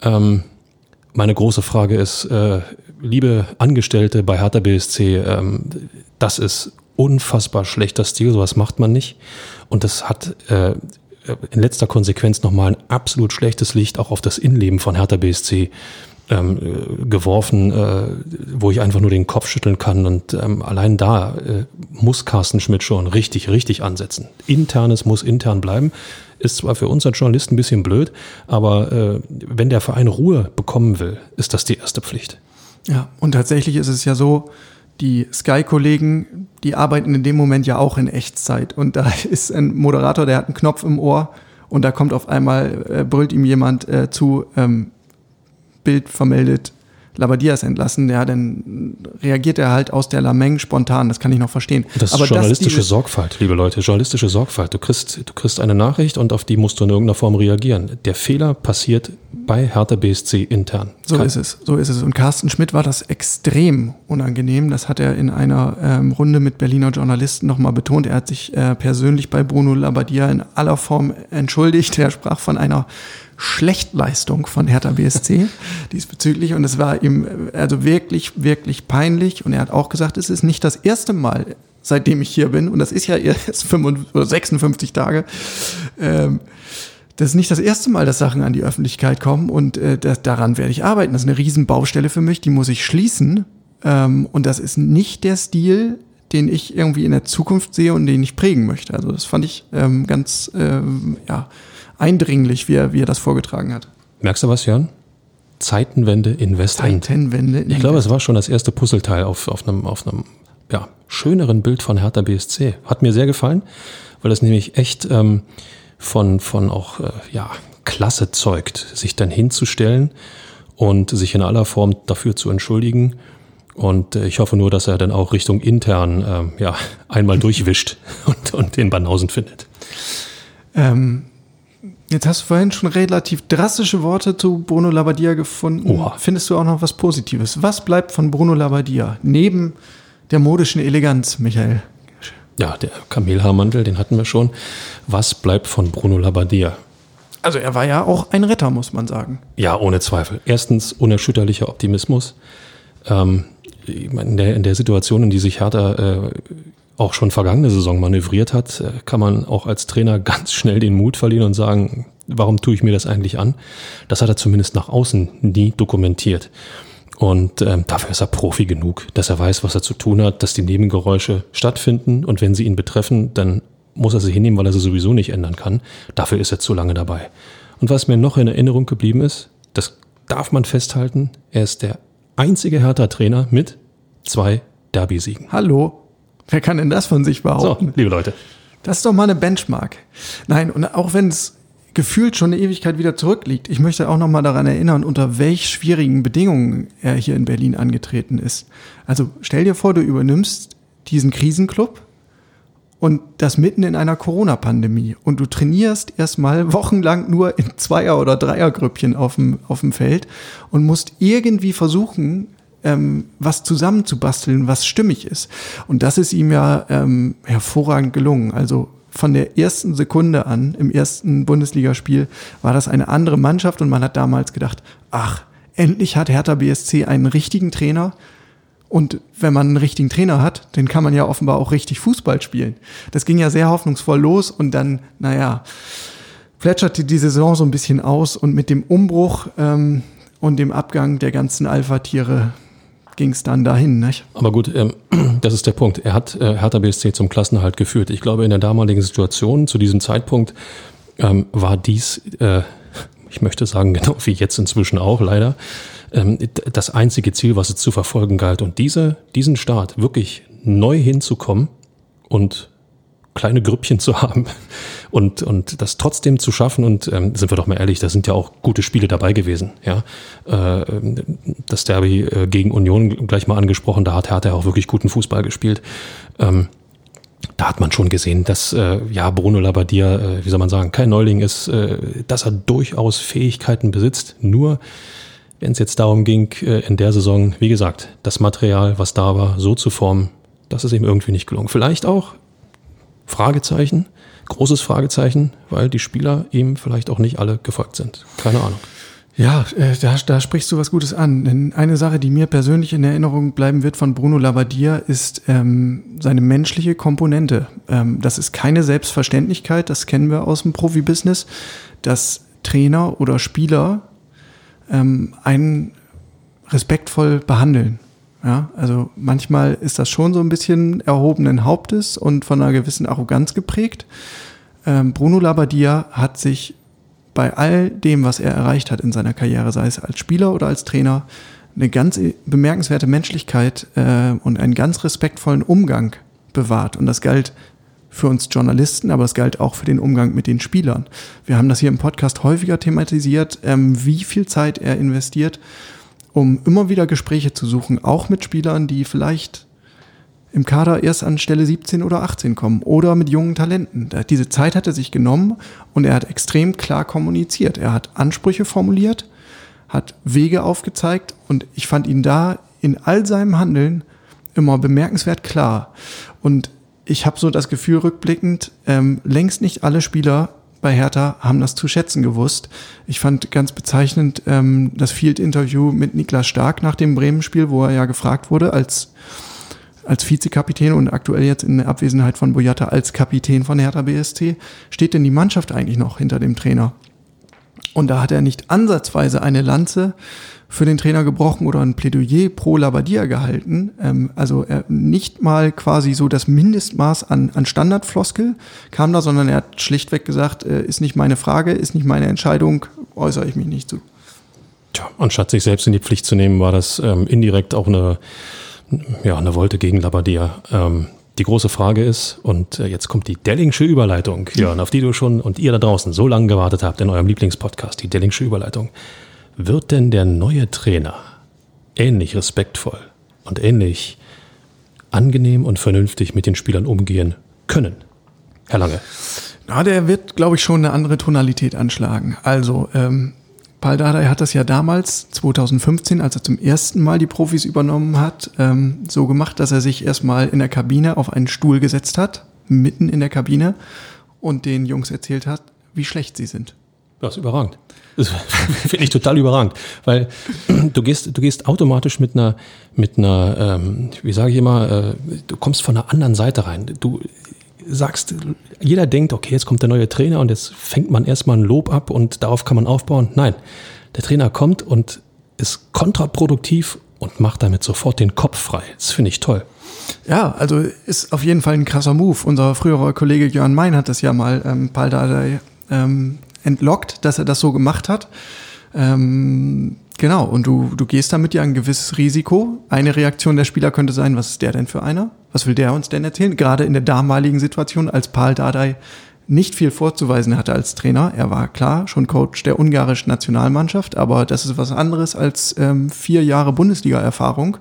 Ähm, meine große Frage ist, äh, liebe Angestellte bei Hertha BSC, ähm, das ist unfassbar schlechter Stil, sowas macht man nicht. Und das hat äh, in letzter Konsequenz nochmal ein absolut schlechtes Licht auch auf das Innenleben von Hertha BSC ähm, äh, geworfen, äh, wo ich einfach nur den Kopf schütteln kann. Und ähm, allein da äh, muss Carsten Schmidt schon richtig, richtig ansetzen. Internes muss intern bleiben. Ist zwar für uns als Journalisten ein bisschen blöd, aber äh, wenn der Verein Ruhe bekommen will, ist das die erste Pflicht. Ja, und tatsächlich ist es ja so, die Sky-Kollegen, die arbeiten in dem Moment ja auch in Echtzeit. Und da <laughs> ist ein Moderator, der hat einen Knopf im Ohr und da kommt auf einmal, äh, brüllt ihm jemand äh, zu, ähm, Bild vermeldet, Labadias entlassen, ja, dann reagiert er halt aus der Lameng spontan, das kann ich noch verstehen. Das ist Aber journalistische dieses- Sorgfalt, liebe Leute, journalistische Sorgfalt. Du kriegst, du kriegst eine Nachricht und auf die musst du in irgendeiner Form reagieren. Der Fehler passiert bei Hertha BSC intern. So Kann- ist es, so ist es. Und Carsten Schmidt war das extrem unangenehm. Das hat er in einer ähm, Runde mit Berliner Journalisten nochmal betont. Er hat sich äh, persönlich bei Bruno Labbadia in aller Form entschuldigt. Er sprach von einer Schlechtleistung von Hertha BSC <laughs> diesbezüglich. Und es war ihm also wirklich, wirklich peinlich. Und er hat auch gesagt, es ist nicht das erste Mal, seitdem ich hier bin. Und das ist ja erst 55 oder 56 Tage. Ähm, das ist nicht das erste Mal, dass Sachen an die Öffentlichkeit kommen und äh, das, daran werde ich arbeiten. Das ist eine Riesenbaustelle für mich, die muss ich schließen. Ähm, und das ist nicht der Stil, den ich irgendwie in der Zukunft sehe und den ich prägen möchte. Also das fand ich ähm, ganz ähm, ja, eindringlich, wie er, wie er das vorgetragen hat. Merkst du was, Jörn? Zeitenwende in Westend. Zeitenwende. in Ich glaube, es war schon das erste Puzzleteil auf, auf einem, auf einem ja, schöneren Bild von Hertha BSC. Hat mir sehr gefallen, weil es nämlich echt ähm, von, von auch äh, ja, Klasse zeugt, sich dann hinzustellen und sich in aller Form dafür zu entschuldigen. Und äh, ich hoffe nur, dass er dann auch Richtung intern ähm, ja, <laughs> einmal durchwischt <laughs> und, und den Banausen findet. Ähm, jetzt hast du vorhin schon relativ drastische Worte zu Bruno Labbadia gefunden. Oha. Findest du auch noch was Positives? Was bleibt von Bruno Labbadia neben der modischen Eleganz, Michael. Ja, der Kamelhaarmantel, den hatten wir schon. Was bleibt von Bruno Labbadia? Also er war ja auch ein Retter, muss man sagen. Ja, ohne Zweifel. Erstens unerschütterlicher Optimismus. Ähm, in, der, in der Situation, in die sich Hertha äh, auch schon vergangene Saison manövriert hat, äh, kann man auch als Trainer <laughs> ganz schnell den Mut verlieren und sagen, warum tue ich mir das eigentlich an? Das hat er zumindest nach außen nie dokumentiert. Und ähm, dafür ist er Profi genug, dass er weiß, was er zu tun hat, dass die Nebengeräusche stattfinden und wenn sie ihn betreffen, dann muss er sie hinnehmen, weil er sie sowieso nicht ändern kann. Dafür ist er zu lange dabei. Und was mir noch in Erinnerung geblieben ist, das darf man festhalten, er ist der einzige Hertha-Trainer mit zwei Derby-Siegen. Hallo, wer kann denn das von sich behaupten? So, liebe Leute. Das ist doch mal eine Benchmark. Nein, und auch wenn es gefühlt schon eine Ewigkeit wieder zurückliegt, ich möchte auch noch mal daran erinnern, unter welch schwierigen Bedingungen er hier in Berlin angetreten ist. Also stell dir vor, du übernimmst diesen Krisenclub und das mitten in einer Corona-Pandemie und du trainierst erstmal wochenlang nur in Zweier- oder Dreiergrüppchen auf dem, auf dem Feld und musst irgendwie versuchen, ähm, was zusammenzubasteln, was stimmig ist. Und das ist ihm ja ähm, hervorragend gelungen. Also von der ersten Sekunde an im ersten Bundesligaspiel war das eine andere Mannschaft und man hat damals gedacht, ach, endlich hat Hertha BSC einen richtigen Trainer. Und wenn man einen richtigen Trainer hat, dann kann man ja offenbar auch richtig Fußball spielen. Das ging ja sehr hoffnungsvoll los und dann, naja, plätscherte die Saison so ein bisschen aus und mit dem Umbruch ähm, und dem Abgang der ganzen Alpha-Tiere ging es dann dahin. Nicht? Aber gut, ähm, <clears throat> das ist der Punkt. Er hat äh, Hertha BSC zum Klassenhalt geführt. Ich glaube, in der damaligen Situation, zu diesem Zeitpunkt, ähm, war dies, äh, ich möchte sagen, <laughs> genau wie jetzt inzwischen auch leider, ähm, das einzige Ziel, was es zu verfolgen galt. Und diese, diesen Start wirklich neu hinzukommen und kleine Grüppchen zu haben <laughs> und, und das trotzdem zu schaffen. Und ähm, sind wir doch mal ehrlich, da sind ja auch gute Spiele dabei gewesen. Ja, äh, Das Derby äh, gegen Union gleich mal angesprochen, da hat Hertha auch wirklich guten Fußball gespielt. Ähm, da hat man schon gesehen, dass äh, ja Bruno Labbadia, äh, wie soll man sagen, kein Neuling ist, äh, dass er durchaus Fähigkeiten besitzt. Nur wenn es jetzt darum ging, äh, in der Saison, wie gesagt, das Material, was da war, so zu formen, das ist ihm irgendwie nicht gelungen. Vielleicht auch Fragezeichen, großes Fragezeichen, weil die Spieler ihm vielleicht auch nicht alle gefolgt sind. Keine Ahnung. Ja, äh, da, da sprichst du was Gutes an. Eine Sache, die mir persönlich in Erinnerung bleiben wird von Bruno Labbadia, ist ähm, seine menschliche Komponente. Ähm, das ist keine Selbstverständlichkeit, das kennen wir aus dem Profibusiness, dass Trainer oder Spieler ähm, einen respektvoll behandeln. Ja, also manchmal ist das schon so ein bisschen erhobenen Hauptes und von einer gewissen Arroganz geprägt. Ähm, Bruno Labbadia hat sich bei all dem, was er erreicht hat in seiner Karriere, sei es als Spieler oder als Trainer, eine ganz bemerkenswerte Menschlichkeit äh, und einen ganz respektvollen Umgang bewahrt. Und das galt für uns Journalisten, aber es galt auch für den Umgang mit den Spielern. Wir haben das hier im Podcast häufiger thematisiert, ähm, wie viel Zeit er investiert um immer wieder Gespräche zu suchen, auch mit Spielern, die vielleicht im Kader erst an Stelle 17 oder 18 kommen oder mit jungen Talenten. Diese Zeit hat er sich genommen und er hat extrem klar kommuniziert. Er hat Ansprüche formuliert, hat Wege aufgezeigt und ich fand ihn da in all seinem Handeln immer bemerkenswert klar. Und ich habe so das Gefühl rückblickend, ähm, längst nicht alle Spieler bei Hertha haben das zu schätzen gewusst. Ich fand ganz bezeichnend ähm, das Field-Interview mit Niklas Stark nach dem Bremen-Spiel, wo er ja gefragt wurde als, als Vizekapitän und aktuell jetzt in der Abwesenheit von Boyata als Kapitän von Hertha BSC. Steht denn die Mannschaft eigentlich noch hinter dem Trainer? Und da hat er nicht ansatzweise eine Lanze für den Trainer gebrochen oder ein Plädoyer pro Labadia gehalten. Ähm, also er nicht mal quasi so das Mindestmaß an, an Standardfloskel kam da, sondern er hat schlichtweg gesagt, äh, ist nicht meine Frage, ist nicht meine Entscheidung, äußere ich mich nicht zu. Tja, anstatt sich selbst in die Pflicht zu nehmen, war das ähm, indirekt auch eine, ja, eine Wolte gegen Labadia. Ähm, die große Frage ist, und äh, jetzt kommt die Dellingsche Überleitung, Jörn, auf die du schon und ihr da draußen so lange gewartet habt in eurem Lieblingspodcast, die Dellingsche Überleitung. Wird denn der neue Trainer ähnlich respektvoll und ähnlich angenehm und vernünftig mit den Spielern umgehen können? Herr Lange. Na, der wird, glaube ich, schon eine andere Tonalität anschlagen. Also, ähm, Paul Dardai hat das ja damals, 2015, als er zum ersten Mal die Profis übernommen hat, ähm, so gemacht, dass er sich erstmal in der Kabine auf einen Stuhl gesetzt hat, mitten in der Kabine, und den Jungs erzählt hat, wie schlecht sie sind. Das ist überragend. Das <laughs> finde ich total überragend, weil du gehst, du gehst automatisch mit einer, mit einer, ähm, wie sage ich immer, äh, du kommst von einer anderen Seite rein. Du sagst, jeder denkt, okay, jetzt kommt der neue Trainer und jetzt fängt man erstmal ein Lob ab und darauf kann man aufbauen. Nein, der Trainer kommt und ist kontraproduktiv und macht damit sofort den Kopf frei. Das finde ich toll. Ja, also ist auf jeden Fall ein krasser Move. Unser früherer Kollege Jörn Mein hat das ja mal ähm, Paul Dardai ähm, entlockt, dass er das so gemacht hat. Ähm, genau, und du, du gehst damit ja ein gewisses Risiko. Eine Reaktion der Spieler könnte sein, was ist der denn für einer? Was will der uns denn erzählen? Gerade in der damaligen Situation, als Paul Dardai nicht viel vorzuweisen hatte als Trainer. Er war klar schon Coach der ungarischen Nationalmannschaft, aber das ist was anderes als ähm, vier Jahre Bundesliga-Erfahrung.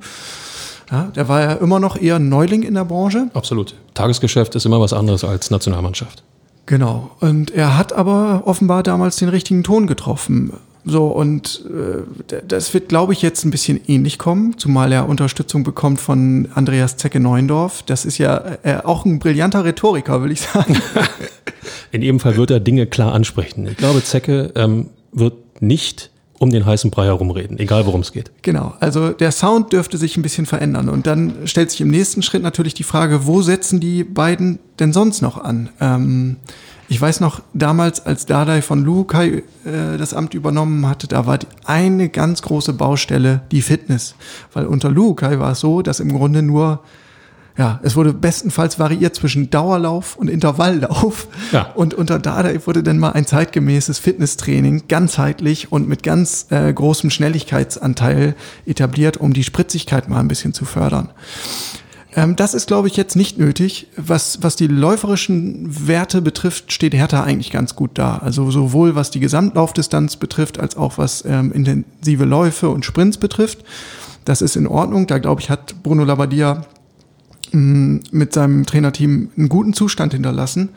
Ja, der war ja immer noch eher Neuling in der Branche. Absolut. Tagesgeschäft ist immer was anderes als Nationalmannschaft. Genau. Und er hat aber offenbar damals den richtigen Ton getroffen. So, und äh, das wird, glaube ich, jetzt ein bisschen ähnlich kommen, zumal er Unterstützung bekommt von Andreas Zecke Neuendorf. Das ist ja äh, auch ein brillanter Rhetoriker, will ich sagen. <laughs> In jedem Fall wird er Dinge klar ansprechen. Ich glaube, Zecke ähm, wird nicht um den heißen Brei herumreden, egal worum es geht. Genau, also der Sound dürfte sich ein bisschen verändern. Und dann stellt sich im nächsten Schritt natürlich die Frage, wo setzen die beiden denn sonst noch an? Ähm, ich weiß noch, damals, als Dardai von Lukai äh, das Amt übernommen hatte, da war die eine ganz große Baustelle die Fitness. Weil unter Lukai war es so, dass im Grunde nur ja, es wurde bestenfalls variiert zwischen Dauerlauf und Intervalllauf. Ja. Und unter Dada wurde dann mal ein zeitgemäßes Fitnesstraining ganzheitlich und mit ganz äh, großem Schnelligkeitsanteil etabliert, um die Spritzigkeit mal ein bisschen zu fördern. Ähm, das ist, glaube ich, jetzt nicht nötig. Was, was die läuferischen Werte betrifft, steht Hertha eigentlich ganz gut da. Also sowohl was die Gesamtlaufdistanz betrifft, als auch was ähm, intensive Läufe und Sprints betrifft. Das ist in Ordnung. Da, glaube ich, hat Bruno Labbadia mit seinem Trainerteam einen guten Zustand hinterlassen.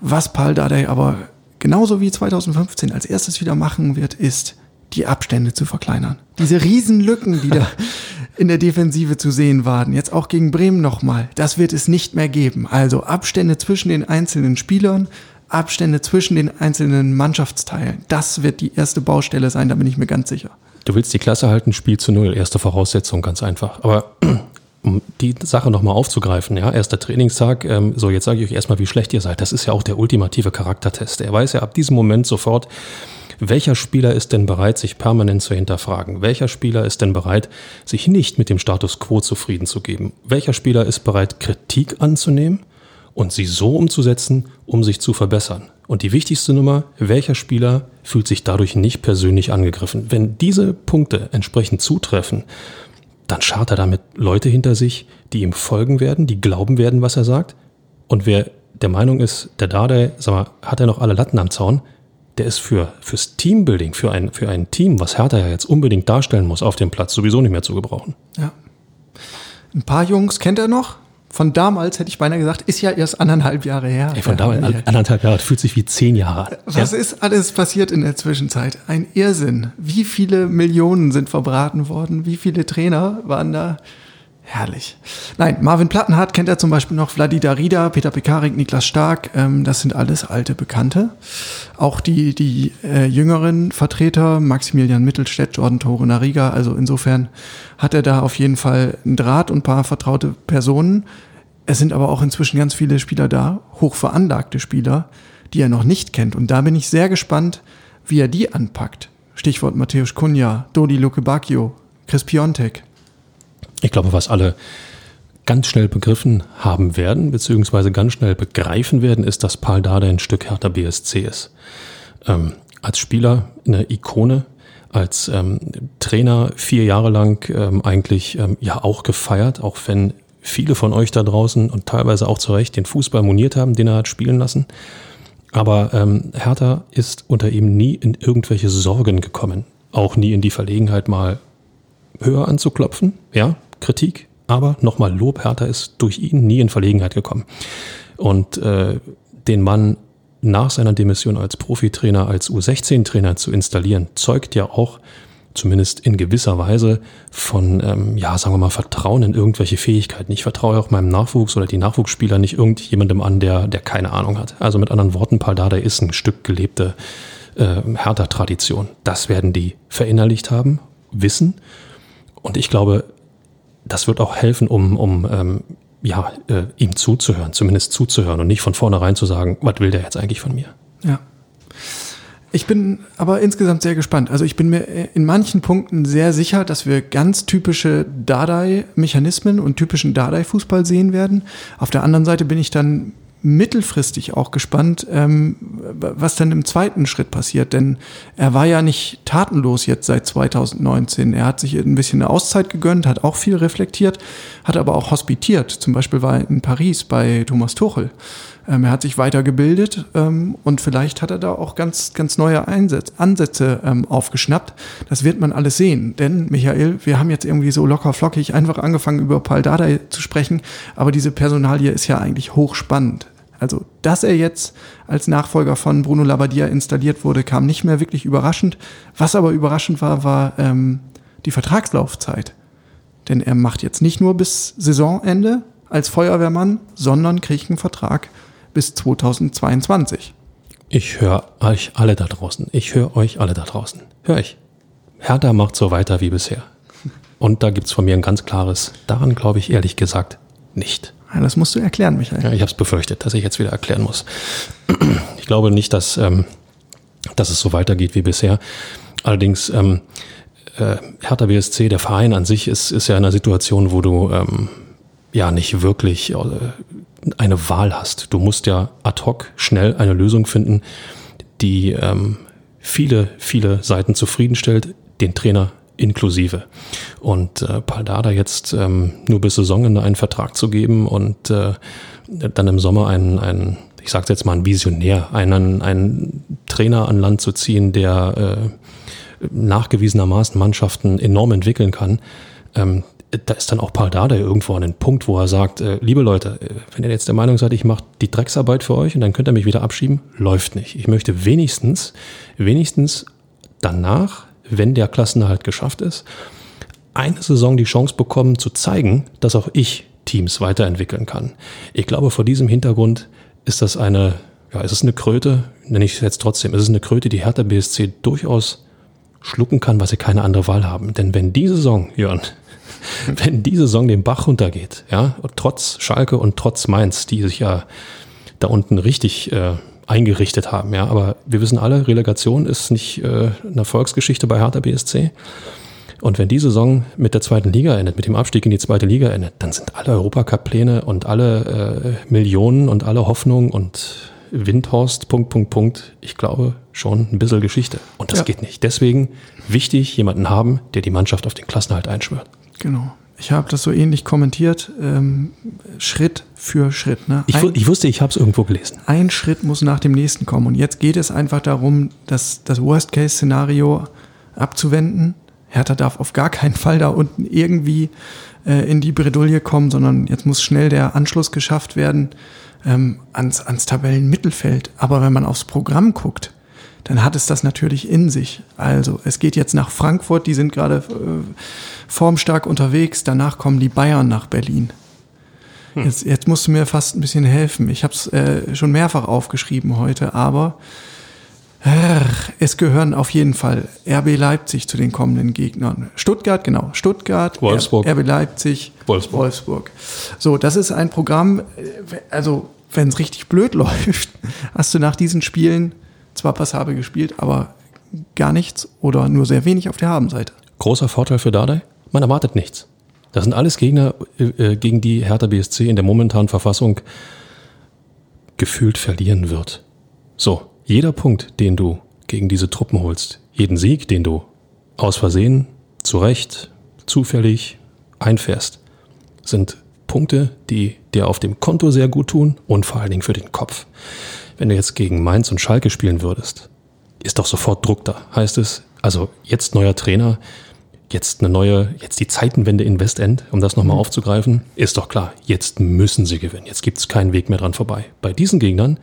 Was Paul Dardai aber genauso wie 2015 als erstes wieder machen wird, ist, die Abstände zu verkleinern. Diese Riesenlücken, die da <laughs> in der Defensive zu sehen waren, jetzt auch gegen Bremen nochmal, das wird es nicht mehr geben. Also Abstände zwischen den einzelnen Spielern, Abstände zwischen den einzelnen Mannschaftsteilen, das wird die erste Baustelle sein, da bin ich mir ganz sicher. Du willst die Klasse halten, Spiel zu Null, erste Voraussetzung, ganz einfach. Aber <clears throat> um die Sache nochmal aufzugreifen, ja, erster Trainingstag, ähm, so jetzt sage ich euch erstmal, wie schlecht ihr seid. Das ist ja auch der ultimative Charaktertest. Er weiß ja ab diesem Moment sofort, welcher Spieler ist denn bereit, sich permanent zu hinterfragen? Welcher Spieler ist denn bereit, sich nicht mit dem Status quo zufrieden zu geben? Welcher Spieler ist bereit, Kritik anzunehmen und sie so umzusetzen, um sich zu verbessern? Und die wichtigste Nummer, welcher Spieler fühlt sich dadurch nicht persönlich angegriffen? Wenn diese Punkte entsprechend zutreffen, dann schart er damit Leute hinter sich, die ihm folgen werden, die glauben werden, was er sagt. Und wer der Meinung ist, der Dade, sag mal, hat er noch alle Latten am Zaun, der ist für, fürs Teambuilding, für ein, für ein Team, was Hertha ja jetzt unbedingt darstellen muss auf dem Platz, sowieso nicht mehr zu gebrauchen. Ja. Ein paar Jungs kennt er noch, von damals hätte ich beinahe gesagt, ist ja erst anderthalb Jahre her. Ey, von damals, anderthalb Jahre, fühlt sich wie zehn Jahre an. Was ja? ist alles passiert in der Zwischenzeit? Ein Irrsinn. Wie viele Millionen sind verbraten worden? Wie viele Trainer waren da? Herrlich. Nein, Marvin Plattenhardt kennt er zum Beispiel noch, Vladida Rida, Peter Pekarik, Niklas Stark, ähm, das sind alles alte Bekannte. Auch die, die äh, jüngeren Vertreter, Maximilian Mittelstädt, Jordan Tore Nariga, also insofern hat er da auf jeden Fall einen Draht und ein paar vertraute Personen. Es sind aber auch inzwischen ganz viele Spieler da, hochveranlagte Spieler, die er noch nicht kennt. Und da bin ich sehr gespannt, wie er die anpackt. Stichwort Matthäus Kunja, Dodi Luke Bacchio, Chris Piontek. Ich glaube, was alle ganz schnell begriffen haben werden, beziehungsweise ganz schnell begreifen werden, ist, dass Paul Dada ein Stück härter BSC ist. Ähm, als Spieler eine Ikone, als ähm, Trainer vier Jahre lang ähm, eigentlich ähm, ja auch gefeiert, auch wenn viele von euch da draußen und teilweise auch zu Recht den Fußball moniert haben, den er hat spielen lassen. Aber ähm, Hertha ist unter ihm nie in irgendwelche Sorgen gekommen, auch nie in die Verlegenheit mal höher anzuklopfen, ja, Kritik, aber nochmal Lob, Hertha ist durch ihn nie in Verlegenheit gekommen. Und äh, den Mann nach seiner Demission als Profitrainer, als U16-Trainer zu installieren, zeugt ja auch zumindest in gewisser Weise von, ähm, ja, sagen wir mal, Vertrauen in irgendwelche Fähigkeiten. Ich vertraue auch meinem Nachwuchs oder die Nachwuchsspieler nicht irgendjemandem an, der, der keine Ahnung hat. Also mit anderen Worten, Paul Dardai ist ein Stück gelebte äh, Hertha-Tradition. Das werden die verinnerlicht haben, wissen. Und ich glaube, das wird auch helfen, um, um ähm, ja, äh, ihm zuzuhören, zumindest zuzuhören und nicht von vornherein zu sagen, was will der jetzt eigentlich von mir? Ja. Ich bin aber insgesamt sehr gespannt. Also ich bin mir in manchen Punkten sehr sicher, dass wir ganz typische Dardai-Mechanismen und typischen Dardai-Fußball sehen werden. Auf der anderen Seite bin ich dann mittelfristig auch gespannt, ähm, was dann im zweiten Schritt passiert. Denn er war ja nicht tatenlos jetzt seit 2019. Er hat sich ein bisschen eine Auszeit gegönnt, hat auch viel reflektiert, hat aber auch hospitiert. Zum Beispiel war er in Paris bei Thomas Tuchel. Ähm, er hat sich weitergebildet ähm, und vielleicht hat er da auch ganz, ganz neue Einsätze, Ansätze ähm, aufgeschnappt. Das wird man alles sehen. Denn, Michael, wir haben jetzt irgendwie so locker flockig einfach angefangen, über Paul Dardai zu sprechen, aber diese Personalie ist ja eigentlich hochspannend. Also, dass er jetzt als Nachfolger von Bruno Labbadia installiert wurde, kam nicht mehr wirklich überraschend. Was aber überraschend war, war ähm, die Vertragslaufzeit. Denn er macht jetzt nicht nur bis Saisonende als Feuerwehrmann, sondern kriegt einen Vertrag bis 2022. Ich höre euch alle da draußen. Ich höre euch alle da draußen. Hör ich. Hertha macht so weiter wie bisher. Und da gibt's von mir ein ganz klares, daran glaube ich ehrlich gesagt nicht. Das musst du erklären, Michael. Ja, ich habe es befürchtet, dass ich jetzt wieder erklären muss. <clears throat> Ich glaube nicht, dass, ähm, dass es so weitergeht wie bisher. Allerdings, ähm, äh, Hertha BSC, der Verein an sich, ist, ist ja in einer Situation, wo du ähm, ja nicht wirklich äh, eine Wahl hast. Du musst ja ad hoc schnell eine Lösung finden, die ähm, viele, viele Seiten zufriedenstellt, den Trainer inklusive. Und äh, Paldada jetzt ähm, nur bis Saisonende einen Vertrag zu geben und äh, dann im Sommer einen, einen ich sage jetzt mal, einen Visionär, einen, einen Trainer an Land zu ziehen, der äh, nachgewiesenermaßen Mannschaften enorm entwickeln kann, ähm, da ist dann auch Paul Dardai irgendwo an den Punkt, wo er sagt, äh, liebe Leute, äh, wenn ihr jetzt der Meinung seid, ich mache die Drecksarbeit für euch und dann könnt ihr mich wieder abschieben, läuft nicht. Ich möchte wenigstens, wenigstens danach wenn der Klassenerhalt geschafft ist, eine Saison die Chance bekommen zu zeigen, dass auch ich Teams weiterentwickeln kann. Ich glaube, vor diesem Hintergrund ist das eine, ja, ist es eine Kröte, nenne ich es jetzt trotzdem, ist es eine Kröte, die Hertha BSC durchaus schlucken kann, weil sie keine andere Wahl haben. Denn wenn die Saison, Jörn, <laughs> wenn die Saison den Bach runtergeht, ja, trotz Schalke und trotz Mainz, die sich ja da unten richtig äh, eingerichtet haben. Ja, aber wir wissen alle, Relegation ist nicht äh, eine Erfolgsgeschichte bei Hertha BSC. Und wenn die Saison mit der zweiten Liga endet, mit dem Abstieg in die zweite Liga endet, dann sind alle Europacup-Pläne und alle äh, Millionen und alle Hoffnungen und Windhorst, Punkt, Punkt, Punkt, ich glaube schon ein bisschen Geschichte. Und das ja. geht nicht. Deswegen wichtig, jemanden haben, der die Mannschaft auf den Klassenhalt einschwört. Genau. Ich habe das so ähnlich kommentiert, ähm, Schritt für Schritt. Ne? Ich, ich, wusste, ich habe es irgendwo gelesen. Ein Schritt muss nach dem nächsten kommen. Und jetzt geht es einfach darum, das, das Worst-Case-Szenario abzuwenden. Hertha darf auf gar keinen Fall da unten irgendwie äh, in die Bredouille kommen, sondern jetzt muss schnell der Anschluss geschafft werden ähm, ans, ans Tabellenmittelfeld. Aber wenn man aufs Programm guckt, dann hat es das natürlich in sich. Also es geht jetzt nach Frankfurt, die sind gerade äh, formstark unterwegs, danach kommen die Bayern nach Berlin. Hm. Jetzt, jetzt musst du mir fast ein bisschen helfen. Ich habe es äh, schon mehrfach aufgeschrieben heute, aber es gehören auf jeden Fall RB Leipzig zu den kommenden Gegnern. Stuttgart, genau. Stuttgart, Wolfsburg. RB Leipzig, Wolfsburg. Wolfsburg. So, das ist ein Programm, äh, also wenn es richtig blöd <laughs> läuft, hast du nach diesen Spielen zwar passabel gespielt, aber gar nichts oder nur sehr wenig auf der Habenseite. Großer Vorteil für Dardai, man erwartet nichts. Das sind alles Gegner, äh, gegen die Hertha BSC in der momentanen Verfassung gefühlt verlieren wird. So, jeder Punkt, den du gegen diese Truppen holst, jeden Sieg, den du aus Versehen, zu Recht, zufällig einfährst, sind Punkte, die dir auf dem Konto sehr gut tun und vor allen Dingen für den Kopf. Wenn du jetzt gegen Mainz und Schalke spielen würdest, ist doch sofort Druck da. Heißt es, also jetzt neuer Trainer, jetzt eine neue, jetzt die Zeitenwende in Westend, um das nochmal mhm. aufzugreifen, ist doch klar, jetzt müssen sie gewinnen. Jetzt gibt es keinen Weg mehr dran vorbei. Bei diesen Gegnern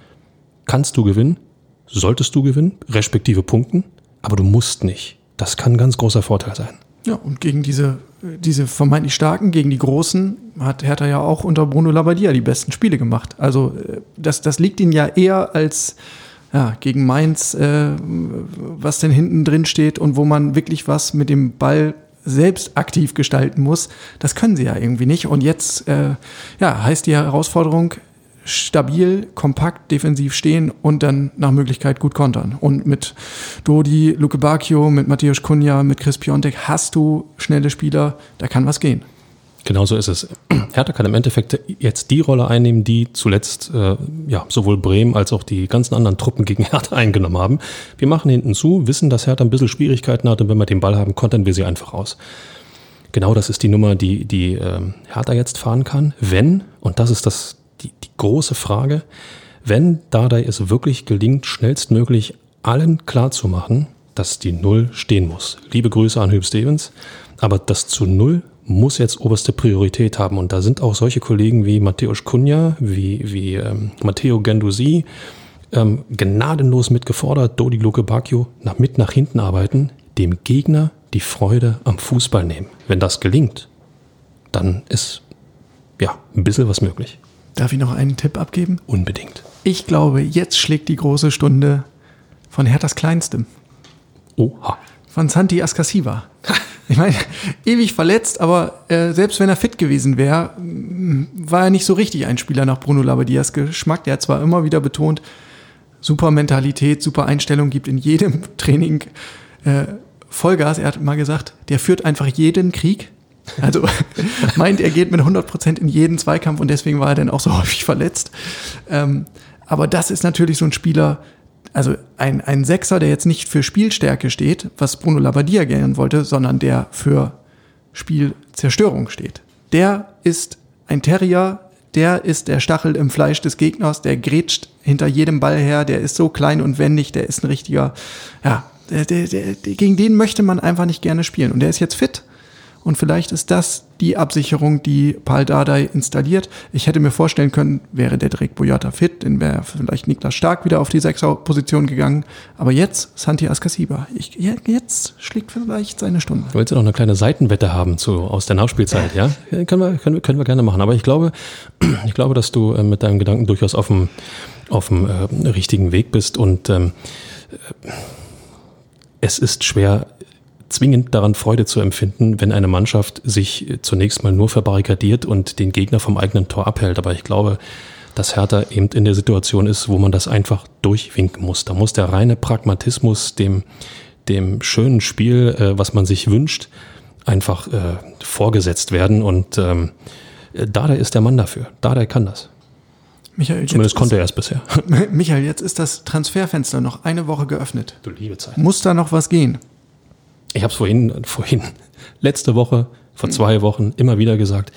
kannst du gewinnen, solltest du gewinnen, respektive punkten, aber du musst nicht. Das kann ein ganz großer Vorteil sein. Ja, und gegen diese, diese vermeintlich starken, gegen die großen, hat Hertha ja auch unter Bruno Labbadia die besten Spiele gemacht. Also äh, das, das liegt ihnen ja eher als ja, gegen Mainz, äh, was denn hinten drin steht und wo man wirklich was mit dem Ball selbst aktiv gestalten muss. Das können sie ja irgendwie nicht. Und jetzt äh, ja, heißt die Herausforderung, stabil, kompakt, defensiv stehen und dann nach Möglichkeit gut kontern. Und mit Dodi, Luke Bacchio, mit Matthäus Kunja, mit Chris Piontek hast du schnelle Spieler, da kann was gehen. Genau so ist es. Hertha kann im Endeffekt jetzt die Rolle einnehmen, die zuletzt äh, ja, sowohl Bremen als auch die ganzen anderen Truppen gegen <laughs> Hertha eingenommen haben. Wir machen hinten zu, wissen, dass Hertha ein bisschen Schwierigkeiten hat und wenn wir den Ball haben, kontern wir sie einfach aus. Genau das ist die Nummer, die, die ähm, Hertha jetzt fahren kann, wenn, und das ist das, die, die große Frage, wenn Dardai es wirklich gelingt, schnellstmöglich allen klarzumachen, dass die Null stehen muss. Liebe Grüße an Hüb Stevens, aber das zu Null muss jetzt oberste Priorität haben. Und da sind auch solche Kollegen wie Matthäus Kunja, wie, wie ähm, Matteo Gendusi ähm, gnadenlos mitgefordert, Dodi Luke Bacchio, nach, mit nach hinten arbeiten, dem Gegner die Freude am Fußball nehmen. Wenn das gelingt, dann ist ja ein bisschen was möglich. Darf ich noch einen Tipp abgeben? Unbedingt. Ich glaube, jetzt schlägt die große Stunde von Herthas Kleinstem. Oha. Von Santi Ascasiva. Ich meine, ewig verletzt, aber äh, selbst wenn er fit gewesen wäre, war er nicht so richtig ein Spieler nach Bruno Labadias Geschmack. Der hat zwar immer wieder betont, super Mentalität, super Einstellung, gibt in jedem <laughs> Training äh, Vollgas. Er hat mal gesagt, der führt einfach jeden Krieg. Also <laughs> meint, er geht mit 100 Prozent in jeden Zweikampf und deswegen war er dann auch so <laughs> häufig verletzt. Ähm, aber das ist natürlich so ein Spieler, also ein, ein Sechser, der jetzt nicht für Spielstärke steht, was Bruno Labbadia gerne wollte, sondern der für Spielzerstörung steht. Der ist ein Terrier, der ist der Stachel im Fleisch des Gegners, der grätscht hinter jedem Ball her, der ist so klein und wendig, der ist ein richtiger, ja, der, der, der, gegen den möchte man einfach nicht gerne spielen. Und der ist jetzt fit. Und vielleicht ist das die Absicherung, die Paul Dardai installiert. Ich hätte mir vorstellen können, wäre der Drake Boyata fit, dann wäre vielleicht Niklas Stark wieder auf die Sechser-Position gegangen. Aber jetzt Santi Askasiba. Ich, jetzt schlägt vielleicht seine Stunde. Du willst ja noch eine kleine Seitenwette haben zu, aus der Nachspielzeit, ja? ja? Können, wir, können, wir, können wir gerne machen. Aber ich glaube, <clears throat> ich glaube, dass du äh, mit deinem Gedanken durchaus auf dem, auf dem äh, richtigen Weg bist und ähm, es ist schwer, zwingend daran Freude zu empfinden, wenn eine Mannschaft sich zunächst mal nur verbarrikadiert und den Gegner vom eigenen Tor abhält. Aber ich glaube, dass Hertha eben in der Situation ist, wo man das einfach durchwinken muss. Da muss der reine Pragmatismus dem, dem schönen Spiel, äh, was man sich wünscht, einfach äh, vorgesetzt werden. Und ähm, Dada ist der Mann dafür. Dada kann das. Michael, Zumindest konnte er es bisher. <laughs> Michael, jetzt ist das Transferfenster noch eine Woche geöffnet. Du liebe Zeit. Muss da noch was gehen? Ich habe es vorhin, vorhin, <laughs> letzte Woche, vor zwei Wochen immer wieder gesagt,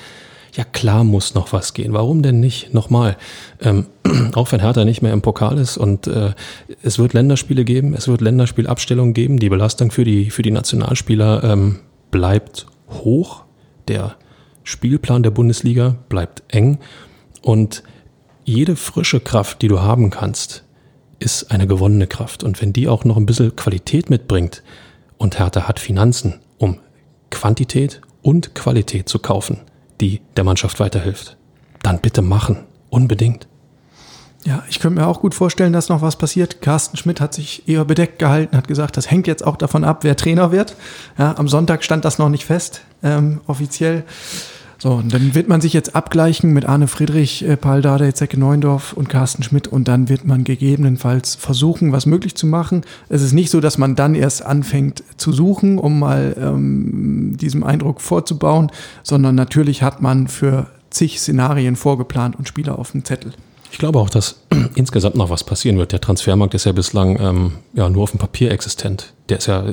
ja klar muss noch was gehen. Warum denn nicht? Nochmal, ähm, <clears throat> auch wenn Hertha nicht mehr im Pokal ist und äh, es wird Länderspiele geben, es wird Länderspielabstellungen geben, die Belastung für die, für die Nationalspieler ähm, bleibt hoch, der Spielplan der Bundesliga bleibt eng und jede frische Kraft, die du haben kannst, ist eine gewonnene Kraft. Und wenn die auch noch ein bisschen Qualität mitbringt, und Hertha hat Finanzen, um Quantität und Qualität zu kaufen, die der Mannschaft weiterhilft. Dann bitte machen. Unbedingt. Ja, ich könnte mir auch gut vorstellen, dass noch was passiert. Carsten Schmidt hat sich eher bedeckt gehalten, hat gesagt, das hängt jetzt auch davon ab, wer Trainer wird. Ja, am Sonntag stand das noch nicht fest, ähm, offiziell. So, und dann wird man sich jetzt abgleichen mit Arne Friedrich, äh, Paul Dardai, Zecke Neundorf und Carsten Schmidt und dann wird man gegebenenfalls versuchen, was möglich zu machen. Es ist nicht so, dass man dann erst anfängt zu suchen, um mal ähm, diesem Eindruck vorzubauen, sondern natürlich hat man für zig Szenarien vorgeplant und Spieler auf dem Zettel. Ich glaube auch, dass <clears throat> insgesamt noch was passieren wird. Der Transfermarkt ist ja bislang ähm, ja, nur auf dem Papier existent. Der ist ja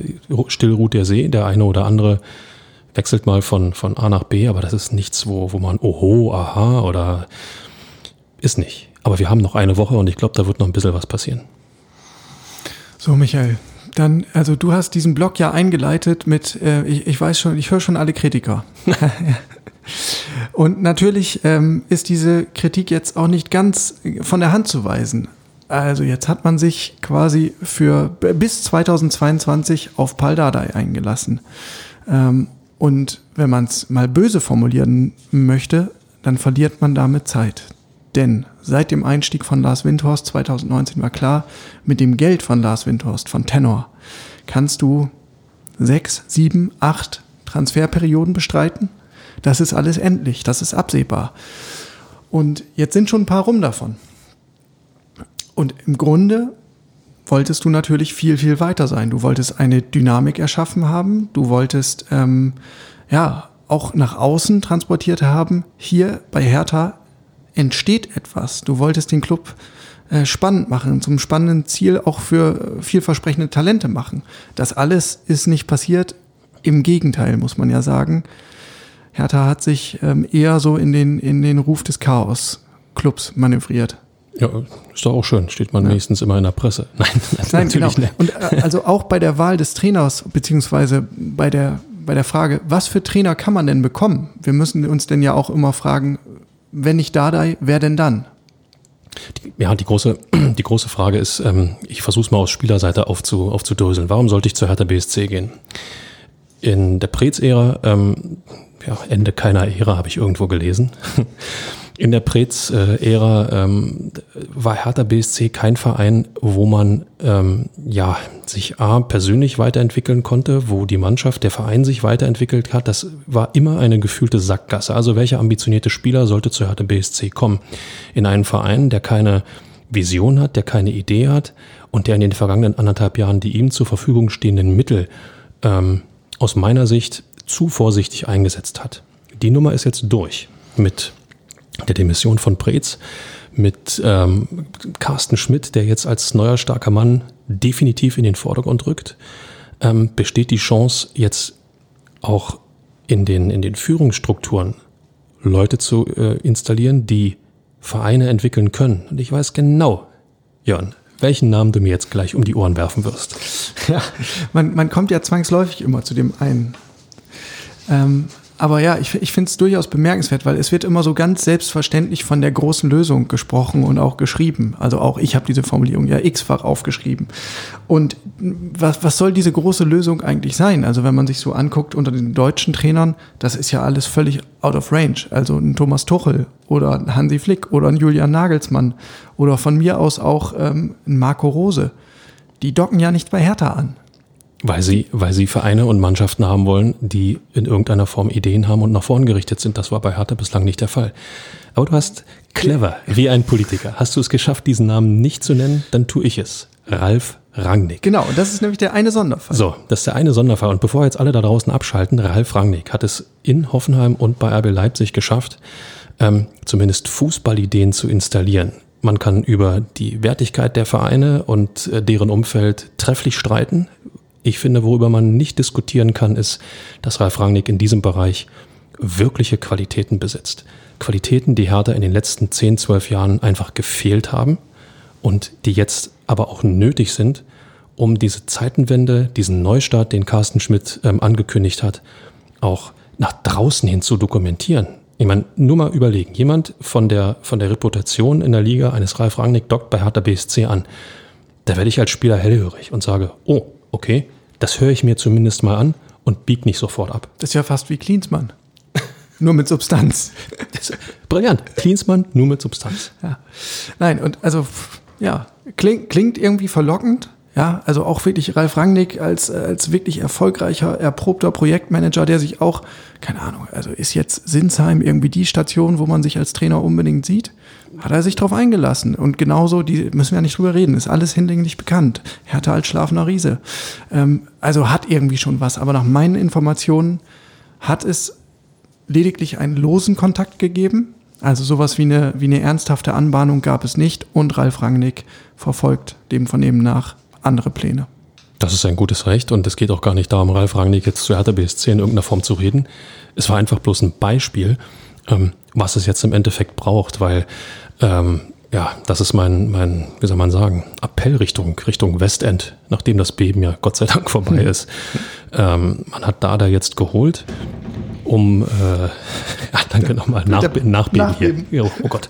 still ruht der See, der eine oder andere wechselt mal von, von A nach B, aber das ist nichts, wo, wo man, oho, aha oder ist nicht. Aber wir haben noch eine Woche und ich glaube, da wird noch ein bisschen was passieren. So, Michael, dann, also du hast diesen Blog ja eingeleitet mit, äh, ich, ich weiß schon, ich höre schon alle Kritiker. <laughs> und natürlich ähm, ist diese Kritik jetzt auch nicht ganz von der Hand zu weisen. Also jetzt hat man sich quasi für bis 2022 auf Paldadei eingelassen. Ähm, und wenn man es mal böse formulieren möchte, dann verliert man damit Zeit. Denn seit dem Einstieg von Lars Windhorst 2019 war klar, mit dem Geld von Lars Windhorst, von Tenor, kannst du sechs, sieben, acht Transferperioden bestreiten. Das ist alles endlich, das ist absehbar. Und jetzt sind schon ein paar rum davon. Und im Grunde wolltest du natürlich viel, viel weiter sein. Du wolltest eine Dynamik erschaffen haben. Du wolltest, ähm, ja, auch nach außen transportiert haben. Hier bei Hertha entsteht etwas. Du wolltest den Club äh, spannend machen, zum spannenden Ziel auch für vielversprechende Talente machen. Das alles ist nicht passiert. Im Gegenteil, muss man ja sagen. Hertha hat sich ähm, eher so in den, in den Ruf des Chaos-Clubs manövriert. Ja, ist doch auch schön. Steht man ja. wenigstens immer in der Presse. <laughs> Nein, Nein natürlich genau. nicht. Und äh, also auch bei der Wahl des Trainers, beziehungsweise bei der, bei der Frage, was für Trainer kann man denn bekommen? Wir müssen uns denn ja auch immer fragen, wenn nicht Dardai, wer denn dann? Ja, die große, <clears throat> die große Frage ist, ähm, ich versuche es mal aus Spielerseite aufzu, aufzudröseln. Warum sollte ich zur Hertha BSC gehen? In der Prez-Ära, ähm, ja, Ende keiner Ära habe ich irgendwo gelesen, <laughs> In der Preetz-Ära ähm, war Hertha BSC kein Verein, wo man ähm, ja sich A persönlich weiterentwickeln konnte, wo die Mannschaft, der Verein sich weiterentwickelt hat. Das war immer eine gefühlte Sackgasse. Also welcher ambitionierte Spieler sollte zu Hertha BSC kommen? In einen Verein, der keine Vision hat, der keine Idee hat und der in den vergangenen anderthalb Jahren die ihm zur Verfügung stehenden Mittel ähm, aus meiner Sicht zu vorsichtig eingesetzt hat. Die Nummer ist jetzt durch mit der Demission von Preetz mit ähm, Carsten Schmidt, der jetzt als neuer starker Mann definitiv in den Vordergrund rückt, ähm, besteht die Chance, jetzt auch in den, in den Führungsstrukturen Leute zu äh, installieren, die Vereine entwickeln können. Und ich weiß genau, Jörn, welchen Namen du mir jetzt gleich um die Ohren werfen wirst. Ja, man, man kommt ja zwangsläufig immer zu dem einen. Ähm, aber ja, ich, ich finde es durchaus bemerkenswert, weil es wird immer so ganz selbstverständlich von der großen Lösung gesprochen und auch geschrieben. Also auch ich habe diese Formulierung ja x-fach aufgeschrieben. Und was, was soll diese große Lösung eigentlich sein? Also wenn man sich so anguckt unter den deutschen Trainern, das ist ja alles völlig out of range. Also ein Thomas Tuchel oder ein Hansi Flick oder ein Julian Nagelsmann oder von mir aus auch ähm, ein Marco Rose. Die docken ja nicht bei Hertha an. Weil sie, weil sie Vereine und Mannschaften haben wollen, die in irgendeiner Form Ideen haben und nach vorn gerichtet sind. Das war bei Hertha bislang nicht der Fall. Aber du hast clever, wie ein Politiker. Hast du es geschafft, diesen Namen nicht zu nennen, dann tue ich es. Ralf Rangnick. Genau, das ist nämlich der eine Sonderfall. So, das ist der eine Sonderfall. Und bevor jetzt alle da draußen abschalten, Ralf Rangnick hat es in Hoffenheim und bei RB Leipzig geschafft, ähm, zumindest Fußballideen zu installieren. Man kann über die Wertigkeit der Vereine und äh, deren Umfeld trefflich streiten. Ich finde, worüber man nicht diskutieren kann, ist, dass Ralf Rangnick in diesem Bereich wirkliche Qualitäten besitzt. Qualitäten, die Hertha in den letzten 10, 12 Jahren einfach gefehlt haben und die jetzt aber auch nötig sind, um diese Zeitenwende, diesen Neustart, den Carsten Schmidt ähm, angekündigt hat, auch nach draußen hin zu dokumentieren. Ich meine, nur mal überlegen, jemand von der, von der Reputation in der Liga eines Ralf Rangnick dockt bei Hertha BSC an. Da werde ich als Spieler hellhörig und sage, oh, okay, das höre ich mir zumindest mal an und bieg nicht sofort ab. Das ist ja fast wie Klinsmann. nur mit Substanz. brillant. Klinsmann nur mit Substanz. Ja. Nein, und also, ja, klingt, klingt irgendwie verlockend. Ja, also auch wirklich Ralf Rangnick als, als wirklich erfolgreicher, erprobter Projektmanager, der sich auch, keine Ahnung, also ist jetzt Sinsheim irgendwie die Station, wo man sich als Trainer unbedingt sieht? hat er sich darauf eingelassen. Und genauso, die müssen wir ja nicht drüber reden, ist alles hinlänglich bekannt. Härter als schlafender Riese. Ähm, also hat irgendwie schon was. Aber nach meinen Informationen hat es lediglich einen losen Kontakt gegeben. Also sowas wie eine, wie eine ernsthafte Anbahnung gab es nicht. Und Ralf Rangnick verfolgt dem Vernehmen nach andere Pläne. Das ist ein gutes Recht und es geht auch gar nicht darum, Ralf Rangnick jetzt zu Hertha BSC in irgendeiner Form zu reden. Es war einfach bloß ein Beispiel, ähm, was es jetzt im Endeffekt braucht, weil ähm, ja, das ist mein, mein, wie soll man sagen, Appell Richtung, Richtung Westend, nachdem das Beben ja Gott sei Dank vorbei <laughs> ist. Ähm, man hat Dada jetzt geholt, um, äh, <laughs> ja, danke nochmal, Nach, Nachbeben, Nachbeben hier. Oh, Gott.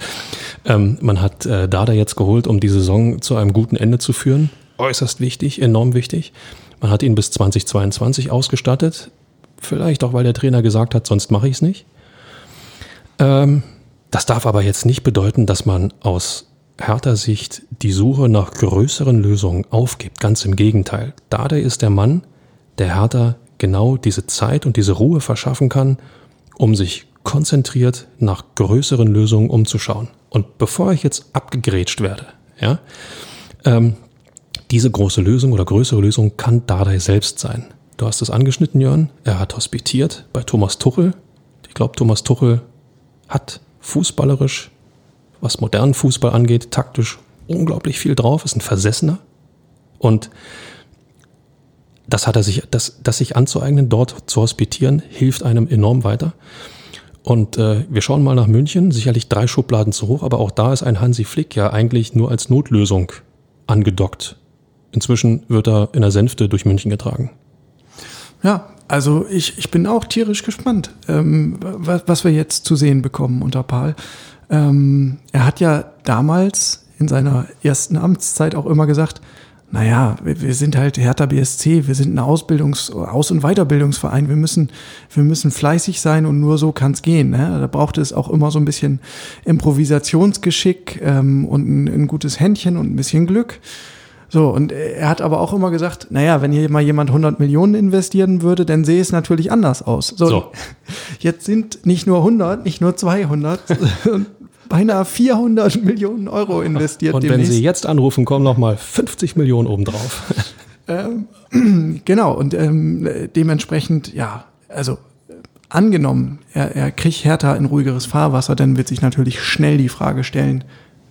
Ähm, man hat äh, Dada jetzt geholt, um die Saison zu einem guten Ende zu führen. Äußerst wichtig, enorm wichtig. Man hat ihn bis 2022 ausgestattet. Vielleicht auch, weil der Trainer gesagt hat, sonst mache ich es nicht. Ähm, das darf aber jetzt nicht bedeuten, dass man aus härter Sicht die Suche nach größeren Lösungen aufgibt. Ganz im Gegenteil. Dada ist der Mann, der Hertha genau diese Zeit und diese Ruhe verschaffen kann, um sich konzentriert nach größeren Lösungen umzuschauen. Und bevor ich jetzt abgegrätscht werde, ja, ähm, diese große Lösung oder größere Lösung kann Dardai selbst sein. Du hast es angeschnitten, Jörn. Er hat hospitiert bei Thomas Tuchel. Ich glaube, Thomas Tuchel hat fußballerisch, was modernen Fußball angeht, taktisch unglaublich viel drauf, ist ein Versessener. Und das hat er sich, das, das sich anzueignen, dort zu hospitieren, hilft einem enorm weiter. Und äh, wir schauen mal nach München, sicherlich drei Schubladen zu hoch, aber auch da ist ein Hansi Flick ja eigentlich nur als Notlösung angedockt. Inzwischen wird er in der Sänfte durch München getragen. Ja, also ich, ich bin auch tierisch gespannt, ähm, was, was wir jetzt zu sehen bekommen unter Paul. Ähm, er hat ja damals in seiner ersten Amtszeit auch immer gesagt, naja, wir, wir sind halt Hertha BSC, wir sind ein Ausbildungs-, Aus- und Weiterbildungsverein, wir müssen, wir müssen fleißig sein und nur so kann es gehen. Ne? Da braucht es auch immer so ein bisschen Improvisationsgeschick ähm, und ein, ein gutes Händchen und ein bisschen Glück. So, und er hat aber auch immer gesagt, naja, wenn hier mal jemand 100 Millionen investieren würde, dann sehe es natürlich anders aus. So, So. <laughs> jetzt sind nicht nur 100, nicht nur 200, <laughs> sondern beinahe 400 Millionen Euro investiert Und wenn Sie jetzt anrufen, kommen nochmal 50 Millionen obendrauf. <laughs> Ähm, <clears throat> genau, und ähm, dementsprechend, ja, also angenommen, er, er kriegt Hertha in ruhigeres Fahrwasser, dann wird sich natürlich schnell die Frage stellen,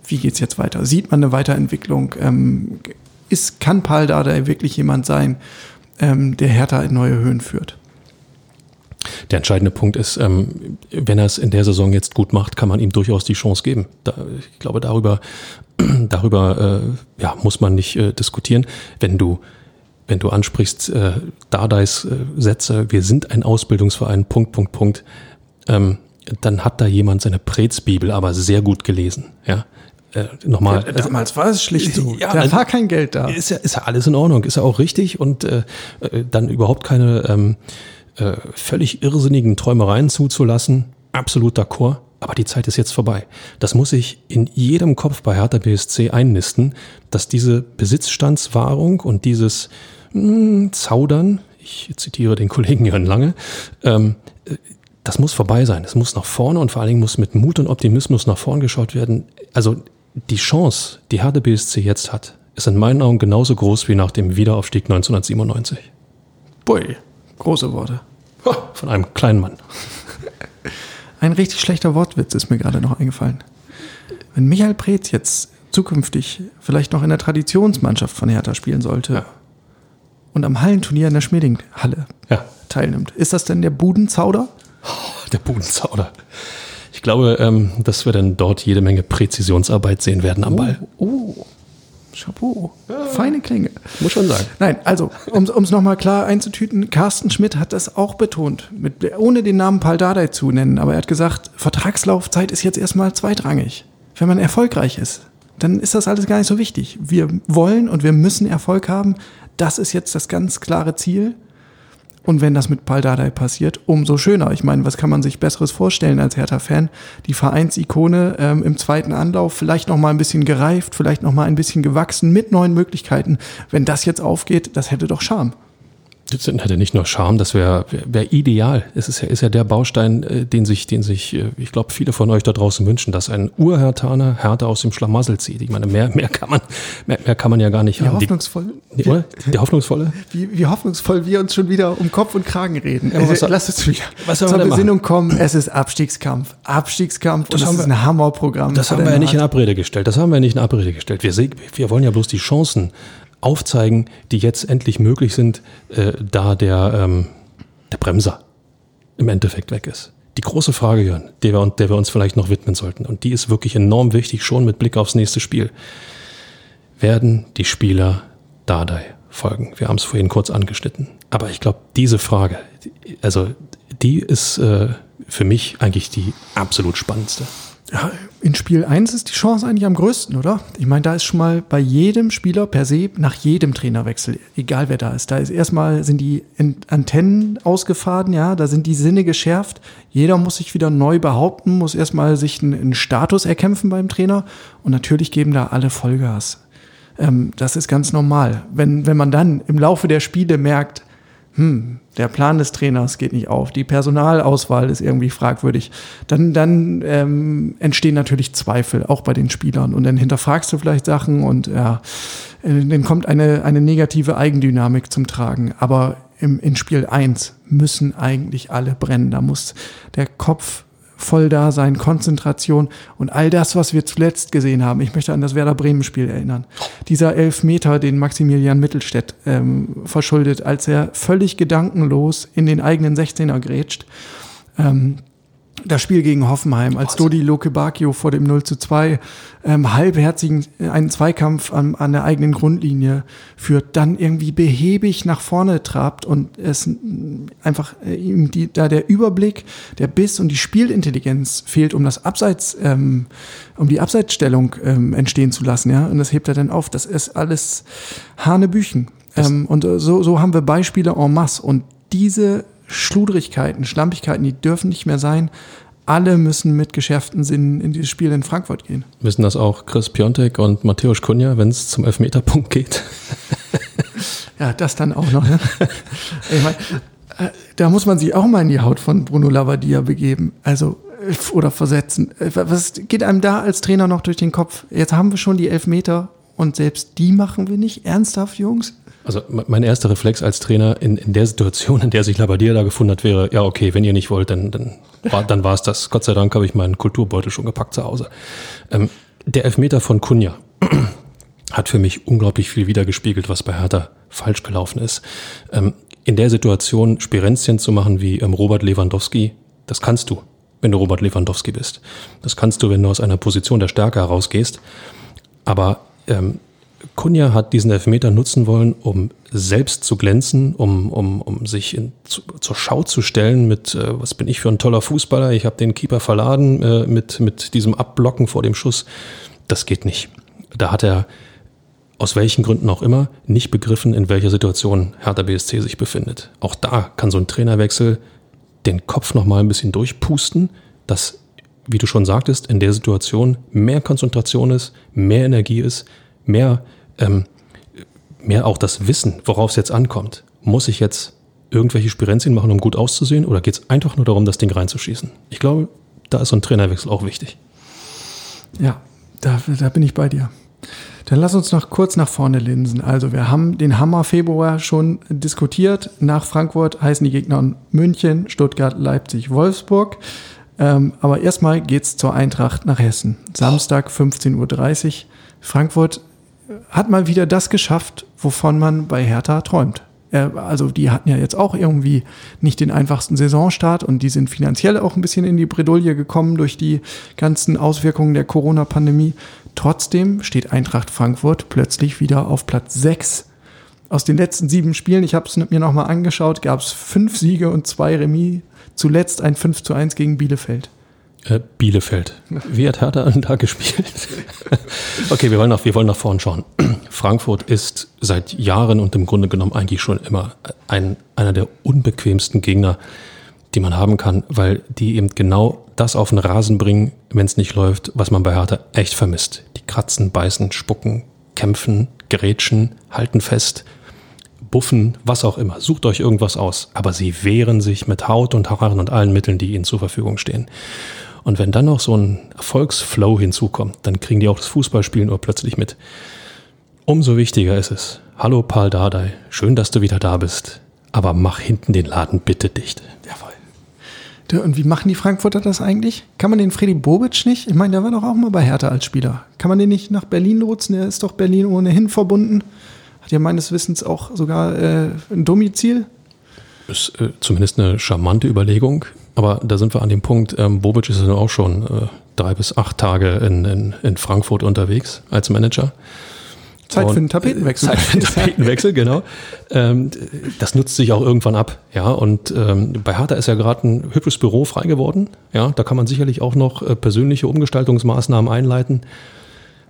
wie geht's jetzt weiter? Sieht man eine Weiterentwicklung? Ähm, ist, kann Paul Dardai wirklich jemand sein, ähm, der Hertha in neue Höhen führt? Der entscheidende Punkt ist, ähm, wenn er es in der Saison jetzt gut macht, kann man ihm durchaus die Chance geben. Da, ich glaube, darüber, <clears throat> darüber äh, ja, muss man nicht äh, diskutieren. Wenn du, wenn du ansprichst, äh, Dardais äh, Sätze, wir sind ein Ausbildungsverein, Punkt, Punkt, Punkt, ähm, dann hat da jemand seine Präzbibel aber sehr gut gelesen. Ja, äh, nochmal. Ja, damals war es schlicht so. <laughs> Ja, da also- war kein Geld da. Ist ja, ist ja alles in Ordnung, ist ja auch richtig und äh, äh, dann überhaupt keine ähm, äh, völlig irrsinnigen Träumereien zuzulassen. Absolut d'accord. Aber die Zeit ist jetzt vorbei. Das muss ich in jedem Kopf bei Hertha BSC einnisten, dass diese Besitzstandswahrung und dieses mh, Zaudern, ich zitiere den Kollegen Jörn Lange, ähm, äh, das muss vorbei sein. Es muss nach vorne und vor allen Dingen muss mit Mut und Optimismus nach vorn geschaut werden. Also die Chance, die Hertha BSC jetzt hat, ist in meinen Augen genauso groß wie nach dem Wiederaufstieg 1997. Bui, große Worte. Von einem kleinen Mann. <laughs> Ein richtig schlechter Wortwitz ist mir gerade noch eingefallen. Wenn Michael Preetz jetzt zukünftig vielleicht noch in der Traditionsmannschaft von Hertha spielen sollte Ja. und am Hallenturnier in der Schmieding-Halle Ja, teilnimmt, ist das denn der Budenzauder? der Budenzauder. Ich glaube, ähm, dass wir dann dort jede Menge Präzisionsarbeit sehen werden am Ball. Oh, oh. Chapeau. Feine Klinge. Muss schon sagen. Nein, also, um es nochmal klar einzutüten, Carsten Schmidt hat das auch betont, mit, ohne den Namen Paul Dardai zu nennen, aber er hat gesagt, Vertragslaufzeit ist jetzt erstmal zweitrangig. Wenn man erfolgreich ist, dann ist das alles gar nicht so wichtig. Wir wollen und wir müssen Erfolg haben. Das ist jetzt das ganz klare Ziel. Und wenn das mit Paul Dardai passiert, umso schöner. Ich meine, was kann man sich Besseres vorstellen als Hertha-Fan? Die Vereinsikone ähm, im zweiten Anlauf, vielleicht noch mal ein bisschen gereift, vielleicht noch mal ein bisschen gewachsen mit neuen Möglichkeiten. Wenn das jetzt aufgeht, das hätte doch Charme. Das hätte nicht nur Charme, das wäre wär, ideal. Es ist ja, ist ja der Baustein, äh, den sich, den sich, äh, ich glaube, viele von euch da draußen wünschen, dass ein Urhertaner Härte aus dem Schlamassel zieht. Ich meine, mehr, mehr kann man, mehr, mehr kann man ja gar nicht Wie haben. Die- hoffnungsvoll, Die, oder? Der hoffnungsvolle? wie, wie hoffnungsvoll wir uns schon wieder um Kopf und Kragen reden. aber was Also, soll- lass es wieder was zur Besinnung kommen. Es ist Abstiegskampf. Abstiegskampf Das es ist wir- ein Hammerprogramm. Das haben wir der ja nicht in. Abrede gestellt. Das haben wir nicht in Abrede gestellt. Wir, wir wollen ja bloß die Chancen aufzeigen, die jetzt endlich möglich sind, äh, da der, ähm, der Bremser im Endeffekt weg ist. Die große Frage, Jörn, der wir, der wir uns vielleicht noch widmen sollten, und die ist wirklich enorm wichtig, schon mit Blick aufs nächste Spiel. Werden die Spieler Dardai folgen? Wir haben es vorhin kurz angeschnitten. Aber ich glaube, diese Frage, also die ist äh, für mich eigentlich die absolut spannendste. Ja, in Spiel 1 ist die Chance eigentlich am größten, oder? Ich meine, da ist schon mal bei jedem Spieler per se, nach jedem Trainerwechsel, egal wer da ist, da ist erstmal sind die Antennen ausgefahren, ja, da sind die Sinne geschärft. Jeder muss sich wieder neu behaupten, muss erstmal sich einen, einen Status erkämpfen beim Trainer und natürlich geben da alle Vollgas. Ähm, das ist ganz normal. Wenn, wenn man dann im Laufe der Spiele merkt, hm, der Plan des Trainers geht nicht auf, die Personalauswahl ist irgendwie fragwürdig, dann, dann ähm, entstehen natürlich Zweifel, auch bei den Spielern. Und dann hinterfragst du vielleicht Sachen und ja, äh, dann kommt eine, eine negative Eigendynamik zum Tragen. Aber im, in Spiel 1 müssen eigentlich alle brennen. Da muss der Kopf voll da sein, Konzentration und all das, was wir zuletzt gesehen haben. Ich möchte an das Werder Bremen Spiel erinnern. Dieser Elfmeter, den Maximilian Mittelstädt ähm, verschuldet, als er völlig gedankenlos in den eigenen 16er grätscht. Ähm, das Spiel gegen Hoffenheim, als Dodi Loke Bakio vor dem 0 zu 2 ähm, halbherzigen äh, einen Zweikampf an, an der eigenen Grundlinie führt, dann irgendwie behäbig nach vorne trabt und es einfach äh, ihm die, da der Überblick, der Biss und die Spielintelligenz fehlt, um das Abseits, ähm, um die Abseitsstellung ähm, entstehen zu lassen, ja. Und das hebt er dann auf. Das ist alles Hanebüchen. Ähm, und so, so haben wir Beispiele en masse. Und diese Schludrigkeiten, Schlampigkeiten, die dürfen nicht mehr sein. Alle müssen mit geschärften Sinnen in dieses Spiel in Frankfurt gehen. Wissen das auch Chris Piontek und Matthäus Kunja, wenn es zum Elfmeterpunkt geht? ja, das dann auch noch. Ne? <laughs> ich mein, äh, da muss man sich auch mal in die Haut von Bruno Lavadia begeben. Also äh, oder versetzen. Äh, was geht einem da als Trainer noch durch den Kopf? Jetzt haben wir schon die Elfmeter und selbst die machen wir nicht. Ernsthaft, Jungs? Also mein erster Reflex als Trainer in, in der Situation, in der sich Labadia da gefunden hat, wäre, ja okay, wenn ihr nicht wollt, dann, dann, war, dann war es das. Gott sei Dank habe ich meinen Kulturbeutel schon gepackt zu Hause. Ähm, der Elfmeter von Kunja <clears throat> hat für mich unglaublich viel wiedergespiegelt, was bei Hertha falsch gelaufen ist. Ähm, in der Situation Spirenzchen zu machen wie ähm, Robert Lewandowski, das kannst du, wenn du Robert Lewandowski bist. Das kannst du, wenn du aus einer Position der Stärke herausgehst. Aber ähm, Kunja hat diesen Elfmeter nutzen wollen, um selbst zu glänzen, um, um, um sich in, zu, zur Schau zu stellen mit, äh, was bin ich für ein toller Fußballer, ich habe den Keeper verladen äh, mit, mit diesem Abblocken vor dem Schuss. Das geht nicht. Da hat er aus welchen Gründen auch immer nicht begriffen, in welcher Situation Hertha BSC sich befindet. Auch da kann so ein Trainerwechsel den Kopf nochmal ein bisschen durchpusten, dass, wie du schon sagtest, in der Situation mehr Konzentration ist, mehr Energie ist, mehr, ähm, mehr auch das Wissen, worauf es jetzt ankommt. Muss ich jetzt irgendwelche Spirenzien machen, um gut auszusehen, oder geht es einfach nur darum, das Ding reinzuschießen? Ich glaube, da ist so ein Trainerwechsel auch wichtig. Ja, da, da bin ich bei dir. Dann lass uns noch kurz nach vorne linsen. Also wir haben den Hammer Februar schon diskutiert. Nach Frankfurt heißen die Gegner München, Stuttgart, Leipzig, Wolfsburg. Ähm, aber erstmal geht es zur Eintracht nach Hessen. Samstag 15.30 Uhr. Frankfurt hat mal wieder das geschafft, wovon man bei Hertha träumt. Also die hatten ja jetzt auch irgendwie nicht den einfachsten Saisonstart und die sind finanziell auch ein bisschen in die Bredouille gekommen durch die ganzen Auswirkungen der Corona-Pandemie. Trotzdem steht Eintracht Frankfurt plötzlich wieder auf Platz 6. Aus den letzten sieben Spielen, ich habe es mir nochmal angeschaut, gab es fünf Siege und zwei Remis. Zuletzt ein 5 zu 1 gegen Bielefeld. Äh, Bielefeld. Wie hat Hertha da gespielt? <laughs> okay, wir wollen, nach, wir wollen nach vorn schauen. <clears throat> Frankfurt ist seit Jahren und im Grunde genommen eigentlich schon immer ein, einer der unbequemsten Gegner, die man haben kann, weil die eben genau das auf den Rasen bringen, wenn es nicht läuft, was man bei Hertha echt vermisst. Die kratzen, beißen, spucken, kämpfen, gerätschen, halten fest, buffen, was auch immer. Sucht euch irgendwas aus. Aber sie wehren sich mit Haut und Haaren und allen Mitteln, die ihnen zur Verfügung stehen. Und wenn dann noch so ein Erfolgsflow hinzukommt, dann kriegen die auch das Fußballspielen nur plötzlich mit. Umso wichtiger ist es. Hallo Paul Dardai, schön, dass du wieder da bist. Aber mach hinten den Laden bitte dicht. Jawohl. Und wie machen die Frankfurter das eigentlich? Kann man den Freddy Bobic nicht? Ich meine, der war doch auch mal bei Hertha als Spieler. Kann man den nicht nach Berlin lotsen? Der ist doch Berlin ohnehin verbunden. Hat ja meines Wissens auch sogar äh, ein Domizil. Ist äh, zumindest eine charmante Überlegung. Aber da sind wir an dem Punkt, ähm, Bobic ist ja auch schon äh, drei bis acht Tage in, in, in Frankfurt unterwegs als Manager. Zeit für einen Tapetenwechsel. Zeit für einen Tapetenwechsel, genau. Ähm, das nutzt sich auch irgendwann ab. Ja, und ähm, bei Hertha ist ja gerade ein hübsches Büro frei geworden. Ja, da kann man sicherlich auch noch äh, persönliche Umgestaltungsmaßnahmen einleiten.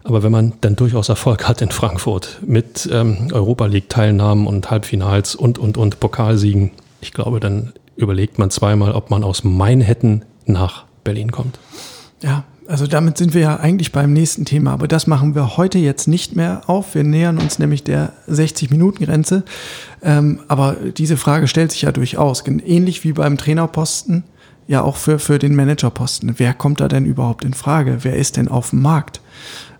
Aber wenn man dann durchaus Erfolg hat in Frankfurt mit ähm, Europa League-Teilnahmen und Halbfinals und, und, und Pokalsiegen, ich glaube, dann überlegt man zweimal, ob man aus Mainhetten nach Berlin kommt. Ja, also damit sind wir ja eigentlich beim nächsten Thema, aber das machen wir heute jetzt nicht mehr auf. Wir nähern uns nämlich der 60-Minuten-Grenze. Ähm, aber diese Frage stellt sich ja durchaus, ähnlich wie beim Trainerposten, ja auch für, für den Managerposten. Wer kommt da denn überhaupt in Frage? Wer ist denn auf dem Markt?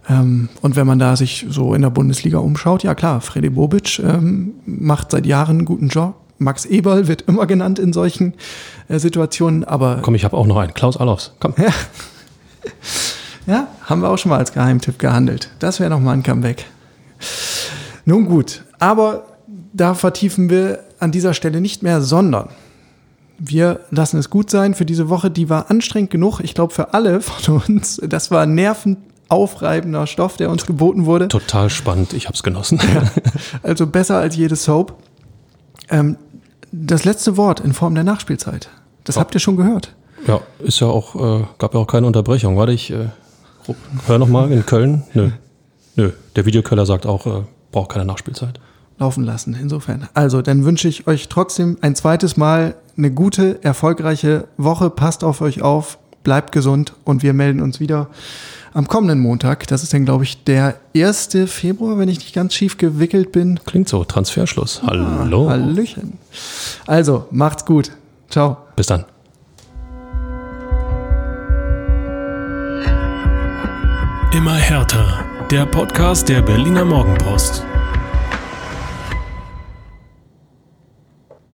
Ähm, und wenn man da sich so in der Bundesliga umschaut, ja klar, Freddy Bobic ähm, macht seit Jahren einen guten Job. Max Eberl wird immer genannt in solchen äh, Situationen, aber Komm, ich habe auch noch einen. Klaus Allofs. Komm. Ja, haben wir auch schon mal als Geheimtipp gehandelt. Das wäre noch mal ein Comeback. Nun gut, aber da vertiefen wir an dieser Stelle nicht mehr, sondern wir lassen es gut sein für diese Woche. Die war anstrengend genug. Ich glaube, für alle von uns. Das war nervenaufreibender Stoff, der uns geboten wurde. Total spannend. Ich habe es genossen. Also besser als jede Soap. Ähm, das letzte Wort in Form der Nachspielzeit. Das habt ihr schon gehört. Ja, ist ja auch, äh, gab ja auch keine Unterbrechung. Warte, ich äh, hör noch mal in Köln. Nö. Nö. Der Videokeller sagt auch, äh, braucht keine Nachspielzeit. laufen lassen. Insofern. Also, dann wünsche ich euch trotzdem ein zweites Mal eine gute, erfolgreiche Woche. Passt auf euch auf, bleibt gesund und wir melden uns wieder am kommenden Montag. Das ist dann, glaube ich, der 1. Februar, wenn ich nicht ganz schief gewickelt bin. Klingt so. Transferschluss. Hallo. Hallöchen. Also, macht's gut. Ciao. Bis dann. Immer härter. Der Podcast der Berliner Morgenpost.